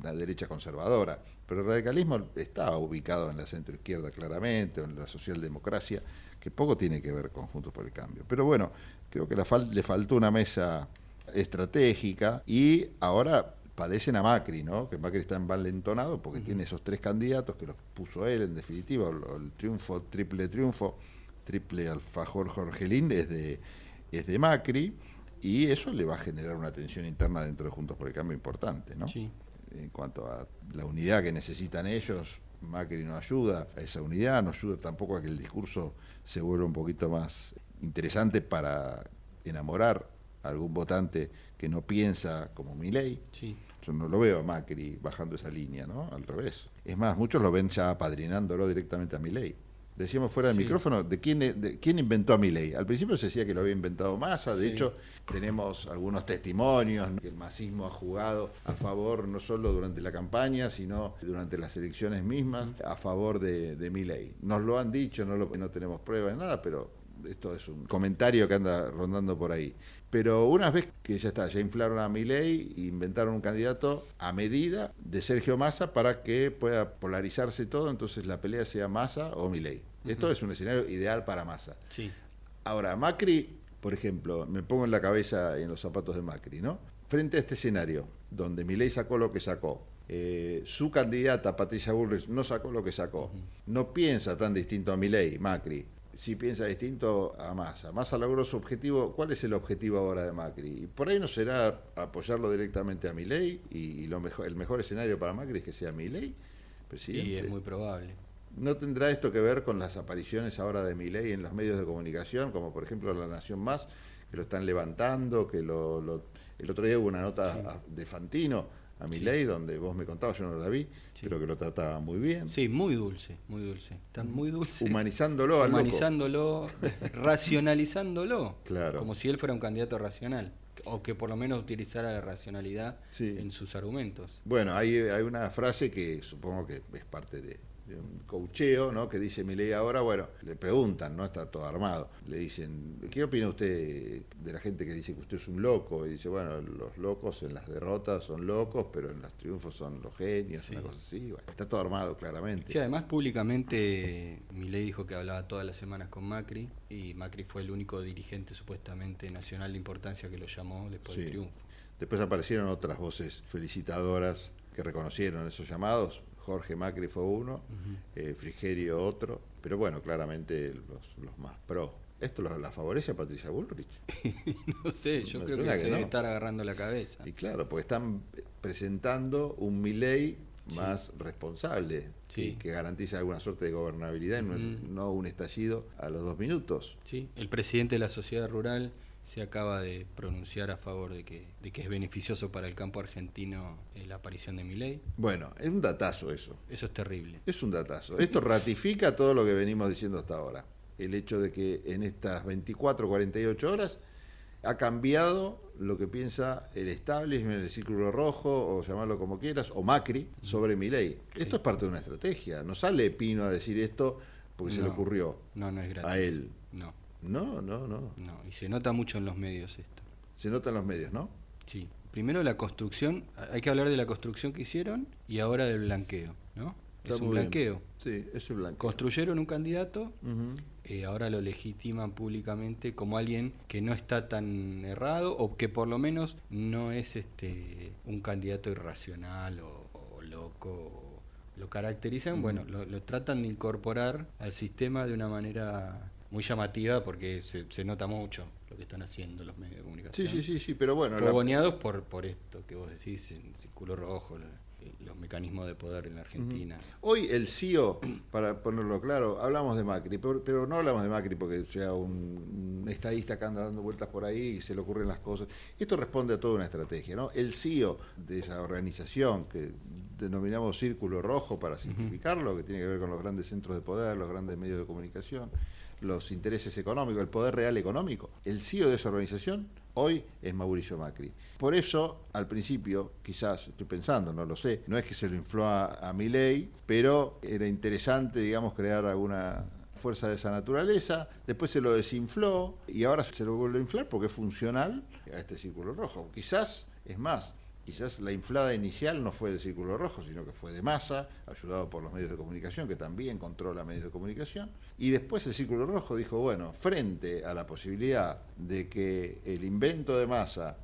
una derecha conservadora, pero el radicalismo está ubicado en la centroizquierda claramente, o en la socialdemocracia, que poco tiene que ver con Juntos por el Cambio. Pero bueno, creo que la fal- le faltó una mesa estratégica y ahora padecen a Macri, ¿no? Que Macri está envalentonado porque tiene esos tres candidatos que los puso él, en definitiva, el, el triunfo, triple triunfo, triple alfajor Jorgelín es de, es de Macri y eso le va a generar una tensión interna dentro de Juntos por el Cambio importante, ¿no? Sí. En cuanto a la unidad que necesitan ellos, Macri no ayuda a esa unidad, no ayuda tampoco a que el discurso se vuelva un poquito más interesante para enamorar algún votante que no piensa como Milei. Sí. Yo no lo veo a Macri bajando esa línea, ¿no? Al revés. Es más, muchos lo ven ya apadrinándolo directamente a Milei. Decíamos fuera del Sí. micrófono, ¿de quién, de quién inventó a Milei? Al principio se decía que lo había inventado Massa, de Sí. hecho tenemos algunos testimonios ¿no? que el masismo ha jugado a favor no solo durante la campaña, sino durante las elecciones mismas, a favor de, de Milei. Nos lo han dicho, no, lo- no tenemos pruebas de nada, pero esto es un comentario que anda rondando por ahí. Pero una vez que ya está, ya inflaron a Milei inventaron un candidato a medida de Sergio Massa para que pueda polarizarse todo, entonces la pelea sea Massa o Milei. Esto es un escenario ideal para Massa. Sí. Ahora, Macri, por ejemplo, me pongo en la cabeza y en los zapatos de Macri, ¿no? Frente a este escenario, donde Milei sacó lo que sacó, eh, su candidata, Patricia Bullrich, no sacó lo que sacó, no piensa tan distinto a Milei, Macri, sí piensa distinto a Massa. Massa logró su objetivo, ¿cuál es el objetivo ahora de Macri? Y por ahí no será apoyarlo directamente a Milei, y, y lo mejor, el mejor escenario para Macri es que sea Milei, presidente. Y es muy probable. ¿No tendrá esto que ver con las apariciones ahora de Milei en los medios de comunicación, como por ejemplo La Nación Más, que lo están levantando, que lo, lo- el otro día hubo una nota de Fantino a Milei, donde vos me contabas, yo no la vi, pero que lo trataba muy bien. Sí, muy dulce, muy dulce. Están muy dulce. Humanizándolo al. Humanizándolo, racionalizándolo. Claro. Como si él fuera un candidato racional. O que por lo menos utilizara la racionalidad en sus argumentos. Bueno, hay, hay una frase que supongo que es parte de un cocheo, ¿no? Que dice Milei ahora, bueno, le preguntan, ¿no? Está todo armado. Le dicen, ¿qué opina usted de la gente que dice que usted es un loco? Y dice, bueno, los locos en las derrotas son locos, pero en los triunfos son los genios, una cosa así. Bueno, está todo armado claramente. Sí, además públicamente Milei dijo que hablaba todas las semanas con Macri y Macri fue el único dirigente supuestamente nacional de importancia que lo llamó después Sí. del triunfo. Después aparecieron otras voces felicitadoras que reconocieron esos llamados. Jorge Macri fue uno, eh, Frigerio otro, pero bueno, claramente los, los más pro. ¿Esto lo- la favorece a Patricia Bullrich? No sé, yo Me creo que suena se que debe no. estar agarrando la cabeza. Y claro, porque están presentando un Milei más responsable, Sí. que, que garantiza alguna suerte de gobernabilidad y no- Ujú. no un estallido a los dos minutos. Sí, el presidente de la sociedad rural se acaba de pronunciar a favor de que, de que es beneficioso para el campo argentino eh, la aparición de Milei. Bueno, es un datazo eso. Eso es terrible. Es un datazo. Esto ratifica todo lo que venimos diciendo hasta ahora. El hecho de que en estas 24, 48 horas ha cambiado lo que piensa el establishment, el círculo rojo, o llamarlo como quieras, o Macri, sobre Milei. Esto es parte de una estrategia. No sale Pino a decir esto porque se le ocurrió No, no es gratis. a él. No. No, no, no. No, y se nota mucho en los medios esto. Se nota en los medios, ¿no? Sí. Primero la construcción, hay que hablar de la construcción que hicieron y ahora del blanqueo, ¿no? Está es un bien. blanqueo. Sí, es un blanqueo. Construyeron un candidato, eh, ahora lo legitiman públicamente como alguien que no está tan errado o que por lo menos no es este un candidato irracional o, o loco. o- lo caracterizan, bueno, lo, lo tratan de incorporar al sistema de una manera muy llamativa porque se, se nota mucho lo que están haciendo los medios de Sí, comunicación. sí, sí, sí, pero bueno. la- Fogoneados por, por esto que vos decís, el círculo rojo, la- los mecanismos de poder en la Argentina. Hoy el CEO, para ponerlo claro, hablamos de Macri, pero, pero no hablamos de Macri porque sea un, un estadista que anda dando vueltas por ahí y se le ocurren las cosas. Esto responde a toda una estrategia, ¿no? El CEO de esa organización que denominamos Círculo Rojo para simplificarlo, que tiene que ver con los grandes centros de poder, los grandes medios de comunicación, los intereses económicos, el poder real económico. El CEO de esa organización hoy es Mauricio Macri. Por eso, al principio, quizás, estoy pensando, no lo sé, no es que se lo infló a, a Milei, pero era interesante, digamos, crear alguna fuerza de esa naturaleza, después se lo desinfló y ahora se lo vuelve a inflar porque es funcional a este círculo rojo. Quizás, es más, quizás la inflada inicial no fue del círculo rojo, sino que fue de masa, ayudado por los medios de comunicación, que también controla medios de comunicación. Y después el círculo rojo dijo, bueno, frente a la posibilidad de que el invento de masa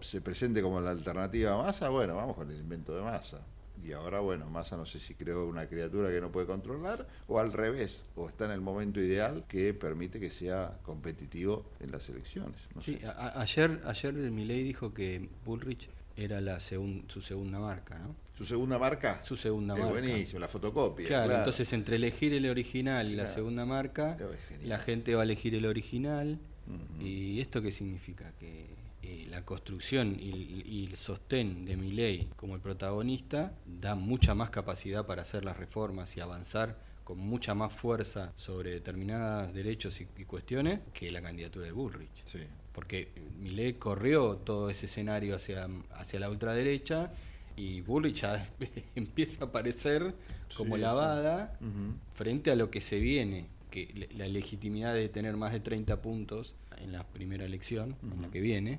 se presente como la alternativa a masa, bueno, vamos con el invento de masa. Y ahora, bueno, Massa no sé si creó una criatura que no puede controlar o al revés, o está en el momento ideal que permite que sea competitivo en las elecciones. No Sí, sé. ayer, ayer Milei dijo que Bullrich era la segun- su segunda marca, ¿no? ¿Su segunda marca? Su segunda Es marca. buenísimo, la fotocopia. Claro, claro. entonces entre elegir el original y la segunda marca, la gente va a elegir el original. ¿Y esto qué significa? Que eh, la construcción y, y el sostén de Milei como el protagonista da mucha más capacidad para hacer las reformas y avanzar con mucha más fuerza sobre determinados derechos y, y cuestiones que la candidatura de Bullrich. Sí. Porque Milei corrió todo ese escenario hacia, hacia la ultraderecha y Bullrich ya empieza a aparecer como Sí, lavada sí. Frente a lo que se viene, que la legitimidad de tener más de 30 puntos en la primera elección, en la que viene,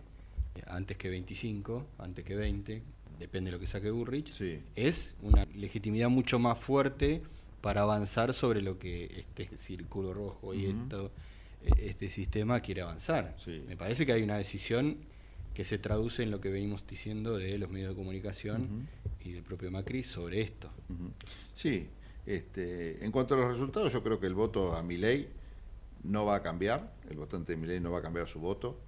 antes que 25, antes que 20, depende de lo que saque Burrich, Sí. es una legitimidad mucho más fuerte para avanzar sobre lo que este círculo rojo y esto, este sistema quiere avanzar. Sí. Me parece que hay una decisión que se traduce en lo que venimos diciendo de los medios de comunicación y del propio Macri sobre esto. Sí, este, en cuanto a los resultados, yo creo que el voto a Milei no va a cambiar, el votante de Milei no va a cambiar su voto.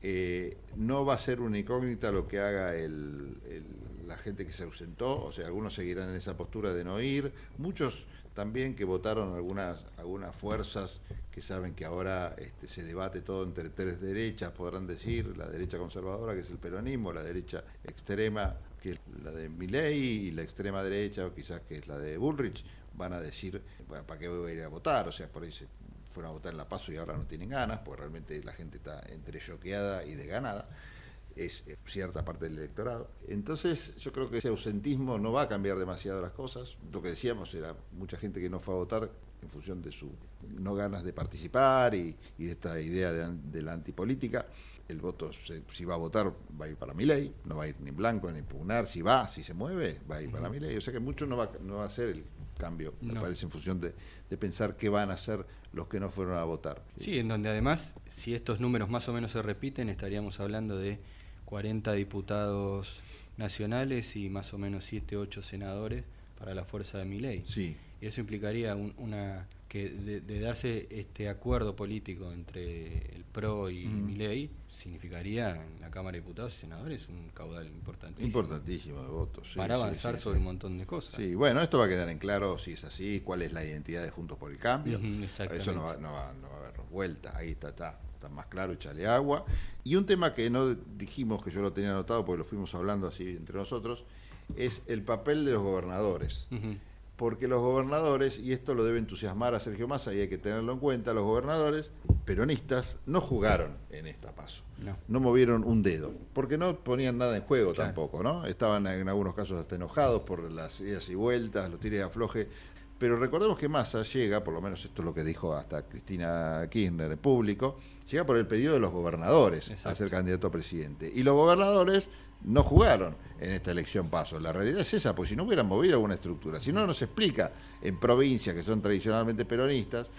Eh, no va a ser una incógnita lo que haga el- el- la gente que se ausentó, o sea, algunos seguirán en esa postura de no ir, muchos también que votaron algunas, algunas fuerzas que saben que ahora este, se debate todo entre tres derechas, podrán decir, la derecha conservadora que es el peronismo, la derecha extrema que es la de Milei y la extrema derecha o quizás que es la de Bullrich, van a decir, bueno, ¿para qué voy a ir a votar? O sea, por ahí se fueron a votar en La Paso y ahora no tienen ganas, porque realmente la gente está entre choqueada y desganada. Es eh, cierta parte del electorado. Entonces yo creo que ese ausentismo no va a cambiar demasiado las cosas. Lo que decíamos era mucha gente que no fue a votar en función de su no ganas de participar y, y de esta idea de, la antipolítica. El voto, se- si va a votar, va a ir para mi ley, no va a ir ni en blanco ni impugnar. Si va, si se mueve, va a ir para mi ley. O sea que mucho no va, no va a ser el cambio, me parece, en función de, de pensar qué van a hacer los que no fueron a votar. Sí, en donde además, si estos números más o menos se repiten, estaríamos hablando de 40 diputados nacionales y más o menos 7, 8 senadores para la fuerza de mi ley. Sí. Y eso implicaría un- una que de, de darse este acuerdo político entre el PRO y Mm. mi ley significaría en la Cámara de Diputados y Senadores un caudal importantísimo. Importantísimo de votos. sí, para avanzar sí, sobre un montón de cosas. Sí, bueno, esto va a quedar en claro si es así, cuál es la identidad de Juntos por el Cambio. Exactamente. Eso no va, no, va, no va a haber vuelta, ahí está, está, está más claro, échale agua. Y un tema que no dijimos, que yo lo tenía anotado porque lo fuimos hablando así entre nosotros, es el papel de los gobernadores. Porque los gobernadores, y esto lo debe entusiasmar a Sergio Massa y hay que tenerlo en cuenta, los gobernadores peronistas no jugaron en esta paso. No. movieron un dedo, porque no ponían nada en juego Claro. tampoco, ¿no? Estaban en algunos casos hasta enojados por las idas y vueltas, los tires de afloje. Pero recordemos que Massa llega, por lo menos esto es lo que dijo hasta Cristina Kirchner en público, llega por el pedido de los gobernadores a ser candidato a presidente. Y los gobernadores no jugaron en esta elección paso. La realidad es esa, pues si no hubieran movido alguna estructura, si no nos explica en provincias que son tradicionalmente peronistas,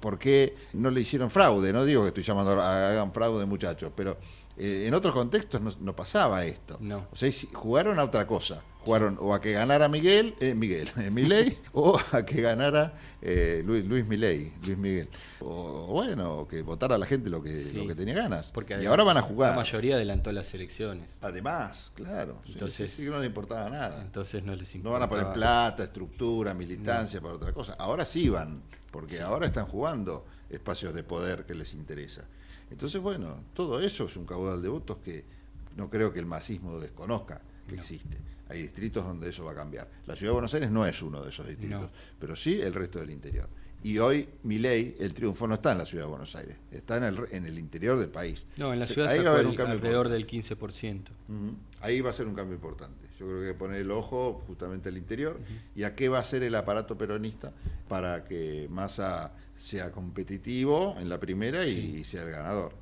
por qué no le hicieron fraude. No digo que estoy llamando a hagan fraude, muchachos, pero eh, en otros contextos no, no pasaba esto. No. O sea, jugaron a otra cosa. Jugaron o a que ganara Miguel, eh, Miguel, eh, Milei, o a que ganara eh, Luis, Luis Milei, Luis Miguel. O, bueno, que votara la gente lo que, Sí. lo que tenía ganas. Porque y ahora van a jugar. La mayoría adelantó las elecciones. Además, claro. Entonces- sí, no le importaba nada. Entonces no les No van a poner importaba. plata, estructura, militancia para otra cosa. Ahora sí van, porque ahora están jugando espacios de poder que les interesa. Entonces, bueno, todo eso es un caudal de votos que no creo que el masismo desconozca que existe. Hay distritos donde eso va a cambiar. La ciudad de Buenos Aires no es uno de esos distritos, No. pero sí el resto del interior. Y hoy, mi ley, el triunfo no está en la ciudad de Buenos Aires, está en el, en el interior del país. No, en la ciudad ahí sacó va a haber el- un cambio alrededor importante. del 15%. Ujú. Ahí va a ser un cambio importante. Yo creo que hay que poner el ojo justamente al interior y a qué va a ser el aparato peronista para que Massa sea competitivo en la primera y, y sea el ganador.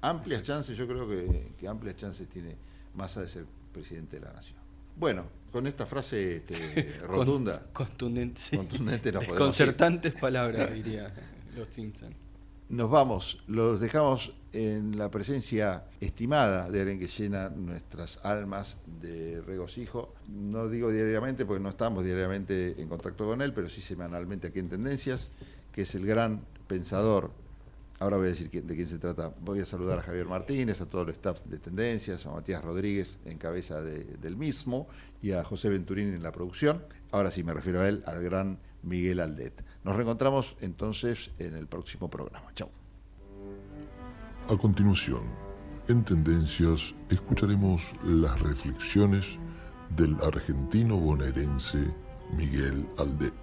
Amplias chances, yo creo que, que amplias chances tiene Massa de ser presidente de la nación. Bueno, con esta frase este, Con- rotunda, contundente, sí. contundente nos. Concertantes palabras, diría los Simpson. Nos vamos, los dejamos en la presencia estimada de alguien que llena nuestras almas de regocijo. No digo diariamente porque no estamos diariamente en contacto con él, pero sí semanalmente aquí en Tendencias, que es el gran pensador. Ahora voy a decir de quién se trata. Voy a saludar a Javier Martínez, a todo el staff de Tendencias, a Matías Rodríguez en cabeza de- del mismo y a José Venturín en la producción. Ahora sí me refiero a él, al gran Miguel Aldet. Nos reencontramos entonces en el próximo programa. Chau. A continuación, en Tendencias, escucharemos las reflexiones del argentino bonaerense Miguel Aldet.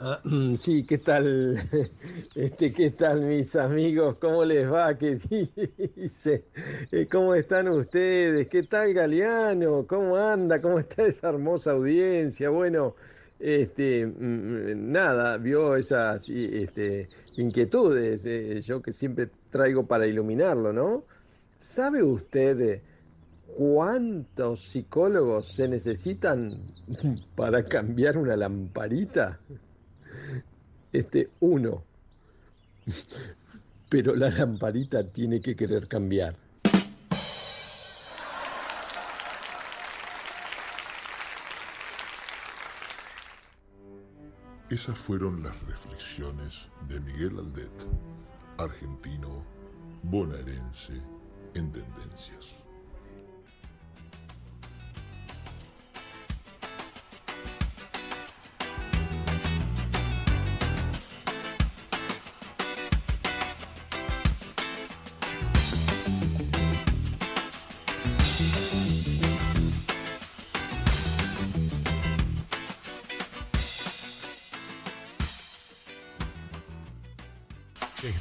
Ah, sí, ¿qué tal? Este, ¿qué tal mis amigos? ¿Cómo les va? ¿Qué dice? Eh, ¿Cómo están ustedes? ¿Qué tal Galeano? ¿Cómo anda? ¿Cómo está esa hermosa audiencia? Bueno, este, mm, nada, vio esas este, inquietudes, eh, yo que siempre traigo para iluminarlo, ¿no? ¿Sabe usted cuántos psicólogos se necesitan para cambiar una lamparita? Este, uno. Pero la lamparita tiene que querer cambiar. Esas fueron las reflexiones de Miguel Aldet, argentino bonaerense en Tendencias.